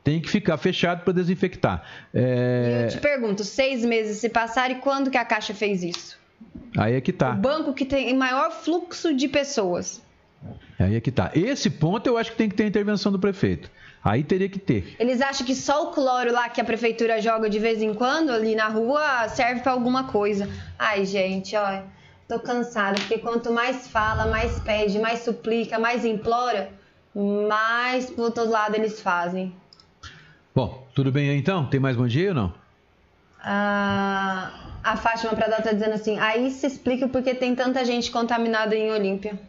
Tem que ficar fechado para desinfectar. E É, eu te pergunto, seis meses se passaram e quando que a Caixa fez isso? aí é que O tá. banco que tem maior fluxo de pessoas. Aí é que tá. Esse ponto eu acho que tem que ter a intervenção do prefeito. Aí teria que ter. Eles acham que só o cloro lá que a prefeitura joga de vez em quando ali na rua serve pra alguma coisa. Ai, gente, ó, tô cansada, porque quanto mais fala, mais pede, mais suplica, mais implora, mais pro outro lado eles fazem. Bom, tudo bem aí então? Tem mais bom dia ou não? Ah, a Fátima Pradal tá dizendo assim, aí se explica porque tem tanta gente contaminada em Olímpia.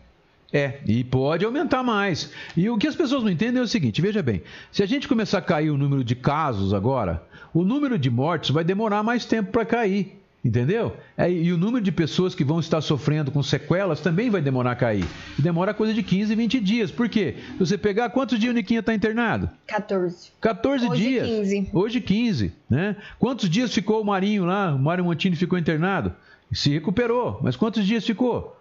É, e pode aumentar mais. E o que as pessoas não entendem é o seguinte: veja bem, se a gente começar a cair o número de casos agora, o número de mortes vai demorar mais tempo para cair. Entendeu? É, e o número de pessoas que vão estar sofrendo com sequelas também vai demorar a cair. E demora coisa de 15, 20 dias. Por quê? Se você pegar quantos dias o Niquinha está internado? 14. 14 Hoje, dias. 15. Hoje 15, né? Quantos dias ficou o Marinho lá? O Mário Montini ficou internado? Se recuperou. Mas quantos dias ficou?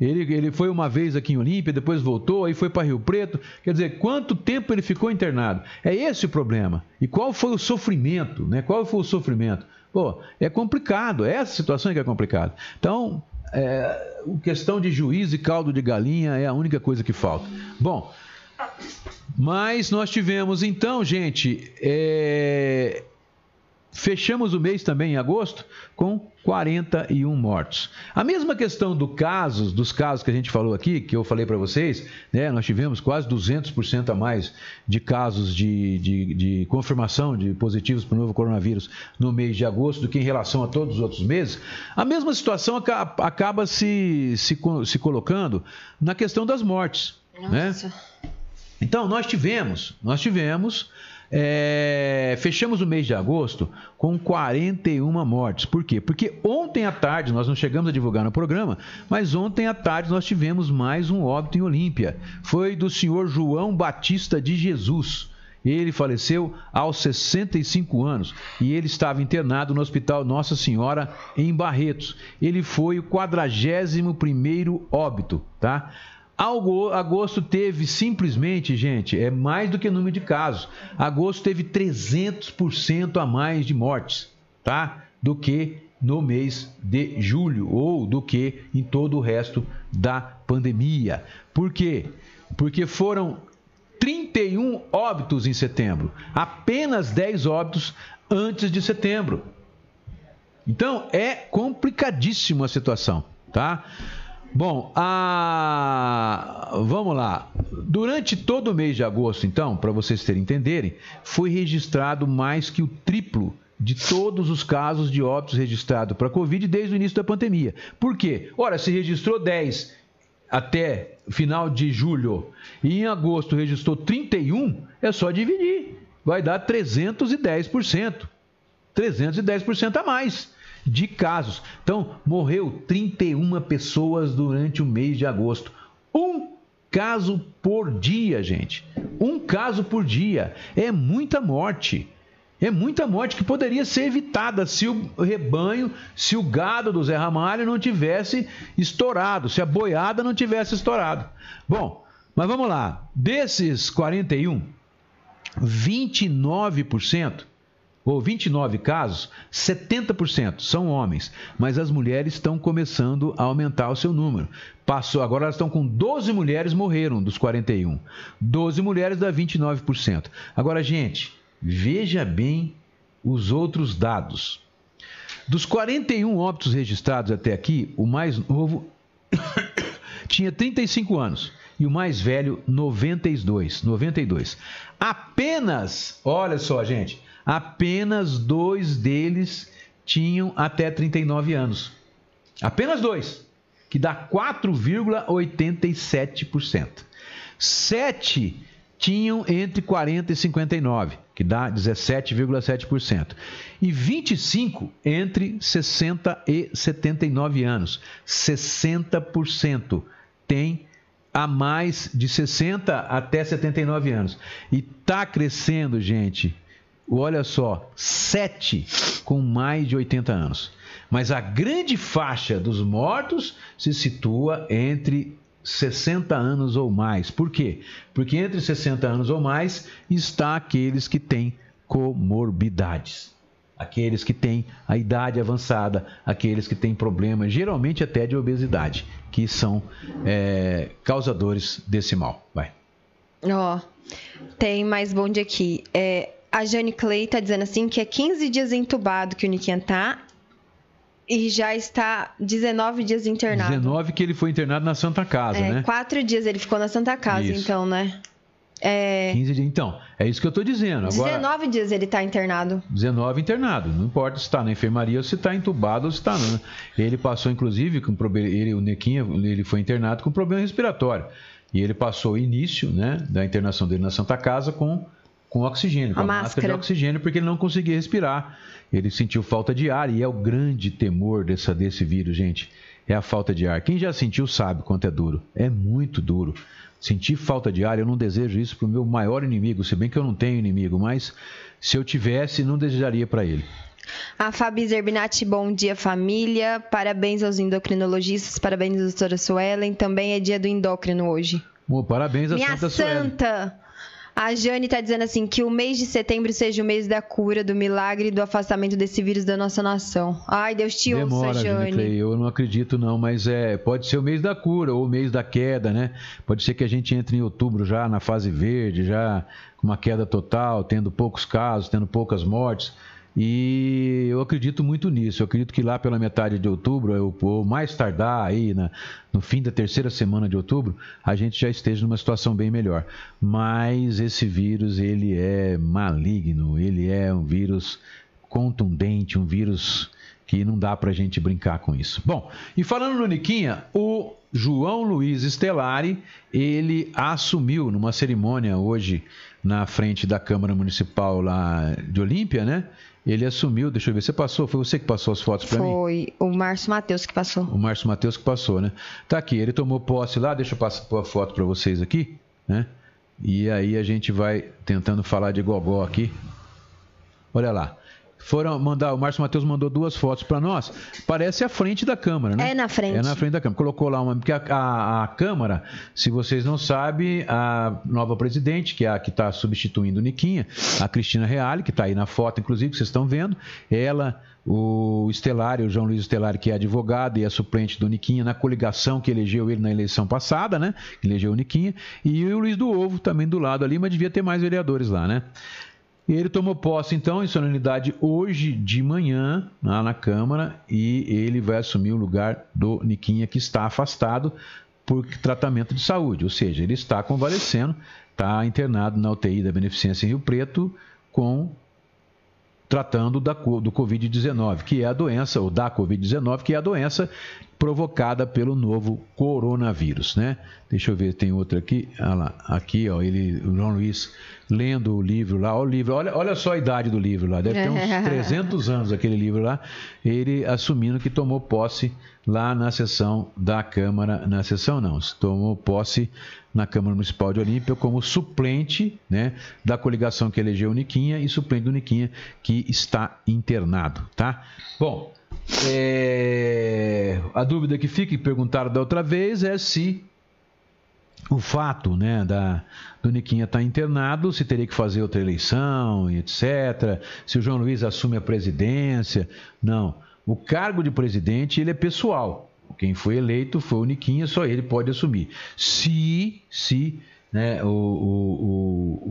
Ele, ele foi uma vez aqui em Olímpia, depois voltou, aí foi para Rio Preto. Quer dizer, quanto tempo ele ficou internado? É esse o problema. E qual foi o sofrimento? Né? Qual foi o sofrimento? Pô, é complicado. É essa situação que é complicada. Então, é, questão de juiz e caldo de galinha é a única coisa que falta. Bom, mas nós tivemos então, gente, é, Fechamos o mês também em agosto com 41 mortos. A mesma questão do casos, dos casos que a gente falou aqui, que eu falei para vocês, né, nós tivemos quase 200% a mais de casos de, de, de confirmação de positivos para o novo coronavírus no mês de agosto do que em relação a todos os outros meses. A mesma situação acaba, acaba se, se, se colocando na questão das mortes. Né? Nossa. Né? Então, nós tivemos, nós tivemos é, fechamos o mês de agosto com 41 mortes. Por quê? Porque ontem à tarde, nós não chegamos a divulgar no programa, mas ontem à tarde nós tivemos mais um óbito em Olímpia. Foi do senhor João Batista de Jesus. Ele faleceu aos 65 anos e ele estava internado no Hospital Nossa Senhora em Barretos. Ele foi o 41 primeiro óbito, tá? Agosto teve simplesmente, gente, é mais do que número de casos. Agosto teve 300% a mais de mortes, tá? Do que no mês de julho ou do que em todo o resto da pandemia. Por quê? Porque foram 31 óbitos em setembro, apenas 10 óbitos antes de setembro. Então é complicadíssima a situação, tá? Bom, a... vamos lá. Durante todo o mês de agosto, então, para vocês terem entenderem, foi registrado mais que o triplo de todos os casos de óbitos registrados para Covid desde o início da pandemia. Por quê? Ora, se registrou 10 até final de julho e em agosto registrou 31, é só dividir. Vai dar 310%. 310% a mais de casos. Então, morreu 31 pessoas durante o mês de agosto. Um caso por dia, gente. Um caso por dia. É muita morte. É muita morte que poderia ser evitada se o rebanho, se o gado do Zé Ramalho não tivesse estourado, se a boiada não tivesse estourado. Bom, mas vamos lá. Desses 41, 29% ou 29 casos, 70% são homens, mas as mulheres estão começando a aumentar o seu número. Passou, agora elas estão com 12 mulheres morreram dos 41. 12 mulheres dá 29%. Agora, gente, veja bem os outros dados. Dos 41 óbitos registrados até aqui, o mais novo tinha 35 anos e o mais velho 92, 92. Apenas, olha só, gente, apenas dois deles tinham até 39 anos. Apenas dois, que dá 4,87%. Sete tinham entre 40 e 59, que dá 17,7%. E 25 entre 60 e 79 anos, 60% tem a mais de 60 até 79 anos. E está crescendo, gente olha só, sete com mais de 80 anos. Mas a grande faixa dos mortos se situa entre 60 anos ou mais. Por quê? Porque entre 60 anos ou mais está aqueles que têm comorbidades. Aqueles que têm a idade avançada, aqueles que têm problemas, geralmente até de obesidade, que são é, causadores desse mal. Vai. Ó, oh, tem mais bonde aqui. É, a Jane Clay tá dizendo assim que é 15 dias entubado que o Nikian tá e já está 19 dias internado. 19 que ele foi internado na Santa Casa, é, né? Quatro dias ele ficou na Santa Casa, isso. então, né? É... 15 dias. Então, é isso que eu estou dizendo. Agora, 19 dias ele está internado. 19 internado. Não importa se está na enfermaria ou se está entubado ou se está. Né? Ele passou, inclusive, com problema. Ele, o Nequinha, ele foi internado com problema respiratório. E ele passou o início né, da internação dele na Santa Casa com com oxigênio, com a, a máscara. máscara. de oxigênio, porque ele não conseguia respirar. Ele sentiu falta de ar e é o grande temor dessa, desse vírus, gente. É a falta de ar. Quem já sentiu sabe quanto é duro. É muito duro. Sentir falta de ar, eu não desejo isso para o meu maior inimigo, se bem que eu não tenho inimigo, mas se eu tivesse, não desejaria para ele. A Fabi Zerbinati, bom dia família. Parabéns aos endocrinologistas, parabéns doutora Suelen. Também é dia do endócrino hoje. Bom, parabéns à Minha Santa Suelen. A Jane tá dizendo assim que o mês de setembro seja o mês da cura, do milagre e do afastamento desse vírus da nossa nação. Ai, Deus te Demora, ouça, Jane. Clay, eu não acredito não, mas é, pode ser o mês da cura ou o mês da queda, né? Pode ser que a gente entre em outubro já na fase verde, já com uma queda total, tendo poucos casos, tendo poucas mortes. E eu acredito muito nisso. Eu acredito que lá pela metade de outubro, ou mais tardar aí na, no fim da terceira semana de outubro, a gente já esteja numa situação bem melhor. Mas esse vírus, ele é maligno, ele é um vírus contundente, um vírus que não dá pra gente brincar com isso. Bom, e falando no Niquinha, o João Luiz Estelari, ele assumiu numa cerimônia hoje na frente da Câmara Municipal lá de Olímpia, né? Ele assumiu, deixa eu ver, você passou? Foi você que passou as fotos para mim? Foi o Márcio Matheus que passou. O Márcio Matheus que passou, né? Tá aqui, ele tomou posse lá, deixa eu passar a foto para vocês aqui, né? E aí a gente vai tentando falar de gogó aqui. Olha lá. Foram mandar, o Márcio Matheus mandou duas fotos para nós. Parece a frente da Câmara, né? É na frente. É na frente da Câmara. Colocou lá uma. Porque a, a, a Câmara, se vocês não sabem, a nova presidente, que é a que está substituindo o Niquinha, a Cristina Reale, que está aí na foto, inclusive, que vocês estão vendo, ela o Estelário, o João Luiz Estelário, que é advogado e é suplente do Niquinha, na coligação que elegeu ele na eleição passada, né? Elegeu o Niquinha. E o Luiz do Ovo também do lado ali, mas devia ter mais vereadores lá, né? E ele tomou posse, então, em solenidade hoje de manhã, lá na Câmara, e ele vai assumir o lugar do Niquinha, que está afastado por tratamento de saúde, ou seja, ele está convalescendo, está internado na UTI da Beneficência em Rio Preto com tratando da, do Covid-19, que é a doença, ou da Covid-19, que é a doença provocada pelo novo coronavírus, né? Deixa eu ver, tem outro aqui, olha lá, aqui, ó, ele, o João Luiz lendo o livro lá, olha o livro, olha, olha só a idade do livro lá, deve ter uns 300 anos aquele livro lá, ele assumindo que tomou posse lá na sessão da Câmara, na sessão não, tomou posse na Câmara Municipal de Olímpia como suplente né, da coligação que elegeu o Niquinha e suplente do Niquinha que está internado, tá? Bom, é, a dúvida que fica, e perguntaram da outra vez, é se o fato né, da, do Niquinha estar tá internado, se teria que fazer outra eleição, etc. Se o João Luiz assume a presidência. Não. O cargo de presidente ele é pessoal. Quem foi eleito foi o Niquinha, só ele pode assumir. Se, se né, o, o,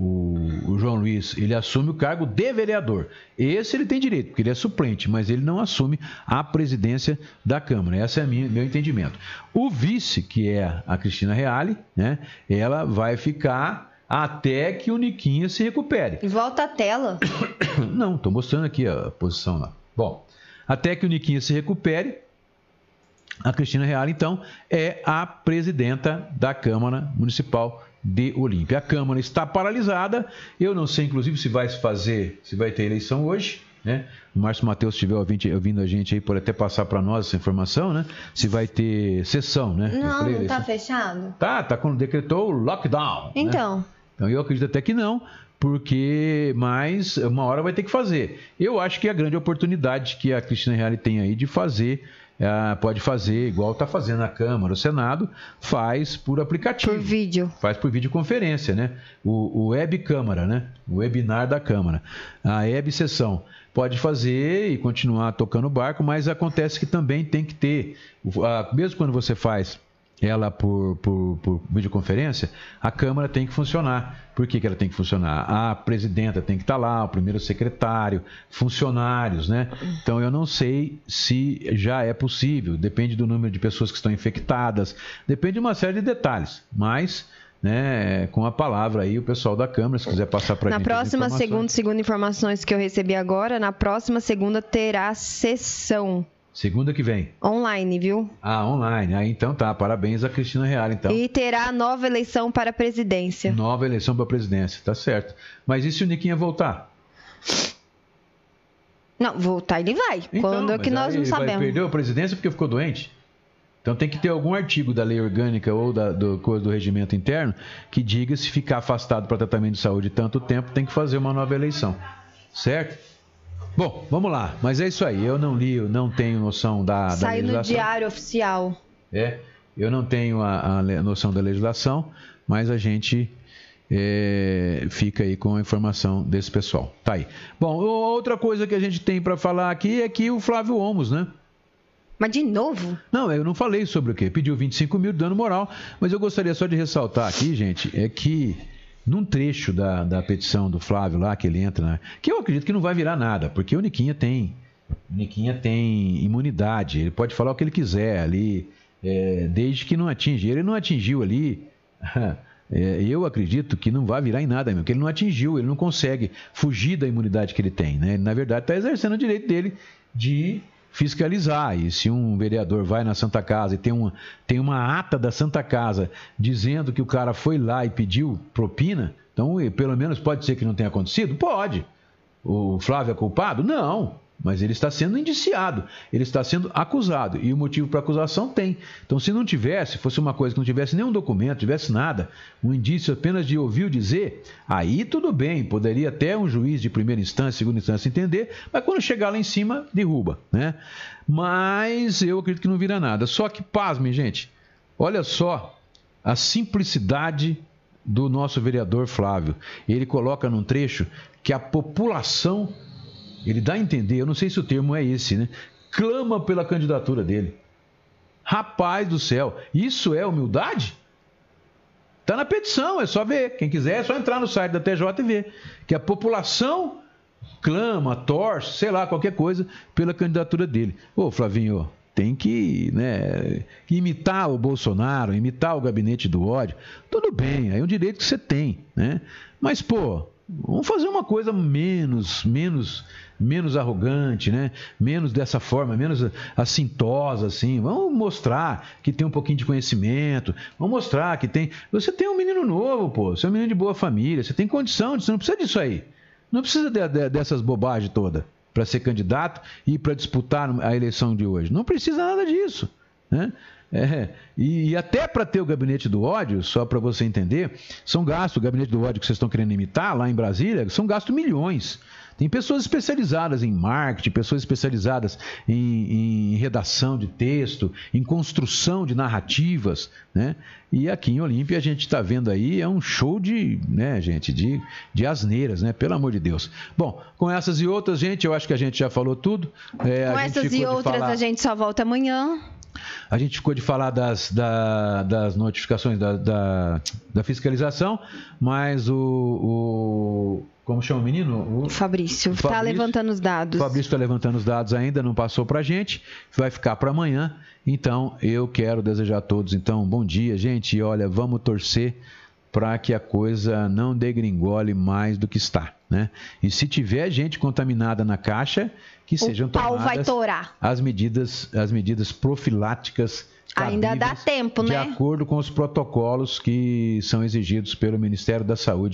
o, o, João Luiz ele assume o cargo de vereador. Esse ele tem direito, porque ele é suplente, mas ele não assume a presidência da Câmara. Esse é o meu entendimento. O vice, que é a Cristina Reale, né, ela vai ficar até que o Niquinha se recupere. Volta a tela. Não, estou mostrando aqui a posição lá. Bom, até que o Niquinha se recupere, a Cristina Reale, então, é a presidenta da Câmara Municipal de Olímpia. A Câmara está paralisada. Eu não sei, inclusive, se vai fazer, se vai ter eleição hoje. Né? O Márcio Matheus estiver ouvindo, a gente aí, pode até passar para nós essa informação, né? Se vai ter sessão, né? Não, não está fechado. Tá, tá quando decretou o lockdown. Né? Então. Né? Então eu acredito até que não, porque mais uma hora vai ter que fazer. Eu acho que é a grande oportunidade que a Cristina Reale tem aí de fazer é, pode fazer, igual está fazendo na Câmara, o Senado, faz por aplicativo. Por vídeo. Faz por videoconferência, né? O, o Web Câmara, né? O webinar da Câmara. A Web Sessão. Pode fazer e continuar tocando o barco, mas acontece que também tem que ter, mesmo quando você faz ela por, por, por, videoconferência, a Câmara tem que funcionar. Por que, que ela tem que funcionar? A presidenta tem que estar lá, o primeiro secretário, funcionários, né? Então eu não sei se já é possível, depende do número de pessoas que estão infectadas, depende de uma série de detalhes, mas. Né, com a palavra aí o pessoal da Câmara, se quiser passar para a gente. Na próxima segunda, segundo informações que eu recebi agora, na próxima segunda terá sessão Segunda que vem. Online, viu? Ah, online. Ah, então tá. Parabéns a Cristina Real, então. E terá nova eleição para a presidência. Nova eleição para a presidência, tá certo. Mas e se o Niquinha voltar? Não, voltar ele vai. Então, Quando é que nós não sabemos? Ele perdeu a presidência porque ficou doente? Então tem que ter algum artigo da lei orgânica ou da, do, do regimento interno que diga se ficar afastado para tratamento de saúde tanto tempo, tem que fazer uma nova eleição. Certo? Bom, vamos lá. Mas é isso aí. Eu não li, eu não tenho noção da, da Saiu no legislação. diário oficial. É, eu não tenho a, a noção da legislação, mas a gente é, fica aí com a informação desse pessoal. Tá aí. Bom, outra coisa que a gente tem para falar aqui é que o Flávio Omos, né? Mas de novo? Não, eu não falei sobre o quê? Pediu 25 mil de dano moral, mas eu gostaria só de ressaltar aqui, gente, é que num trecho da, da petição do Flávio lá, que ele entra, né, que eu acredito que não vai virar nada, porque o Niquinha tem, o Niquinha tem imunidade, ele pode falar o que ele quiser ali, é, desde que não atinge. Ele não atingiu ali, é, eu acredito que não vai virar em nada, mesmo, porque ele não atingiu, ele não consegue fugir da imunidade que ele tem, né? Ele, na verdade, está exercendo o direito dele de fiscalizar. E se um vereador vai na Santa Casa e tem uma, tem uma ata da Santa Casa dizendo que o cara foi lá e pediu propina, então pelo menos pode ser que não tenha acontecido? Pode. O Flávio é culpado? Não. Mas ele está sendo indiciado, ele está sendo acusado. E o motivo para acusação tem. Então, se não tivesse, fosse uma coisa que não tivesse nenhum documento, tivesse nada, um indício apenas de ouvir dizer, aí tudo bem, poderia até um juiz de primeira instância, segunda instância entender, mas quando chegar lá em cima, derruba, né? Mas eu acredito que não vira nada. Só que, pasmem, gente, olha só a simplicidade do nosso vereador Flávio. Ele coloca num trecho que a população, ele dá a entender, eu não sei se o termo é esse, né? Clama pela candidatura dele. Rapaz do céu, isso é humildade? Está na petição, é só ver. Quem quiser é só entrar no site da TJ e ver. Que a população clama, torce, sei lá, qualquer coisa, pela candidatura dele. Ô, Flavinho, tem que né, imitar o Bolsonaro, imitar o gabinete do ódio. Tudo bem, aí é um direito que você tem, né? Mas, pô, vamos fazer uma coisa menos, menos, menos arrogante, né? Menos dessa forma, menos assintosa, assim. Vamos mostrar que tem um pouquinho de conhecimento. Vamos mostrar que tem. Você tem um menino novo, pô. Você é um menino de boa família. Você tem condição, você não precisa disso aí. Não precisa de- de- dessas bobagens todas para ser candidato e para disputar a eleição de hoje. Não precisa nada disso. Né? É, e, e até para ter o gabinete do ódio, só para você entender, são gastos, o gabinete do ódio que vocês estão querendo imitar lá em Brasília, são gastos milhões. Tem pessoas especializadas em marketing, pessoas especializadas em, em redação de texto, em construção de narrativas, né? E aqui em Olímpia a gente está vendo aí é um show de, né, gente, de, de asneiras, né? Pelo amor de Deus. Bom, com essas e outras, gente, eu acho que a gente já falou tudo. É, Com essas e outras, falar- a gente só volta amanhã. A gente ficou de falar das, da- das notificações da, da, da fiscalização, mas o, o- Como chama o menino? O Fabrício, tá Fabrício- levantando os dados. o Fabrício está levantando os dados ainda, não passou para a gente, vai ficar para amanhã. Então, eu quero desejar a todos, então, um bom dia, gente. E olha, vamos torcer para que a coisa não degringole mais do que está, né? E se tiver gente contaminada na caixa, que sejam tomadas as medidas, as medidas profiláticas. Ainda dá tempo, de né? acordo com os protocolos que são exigidos pelo Ministério da Saúde.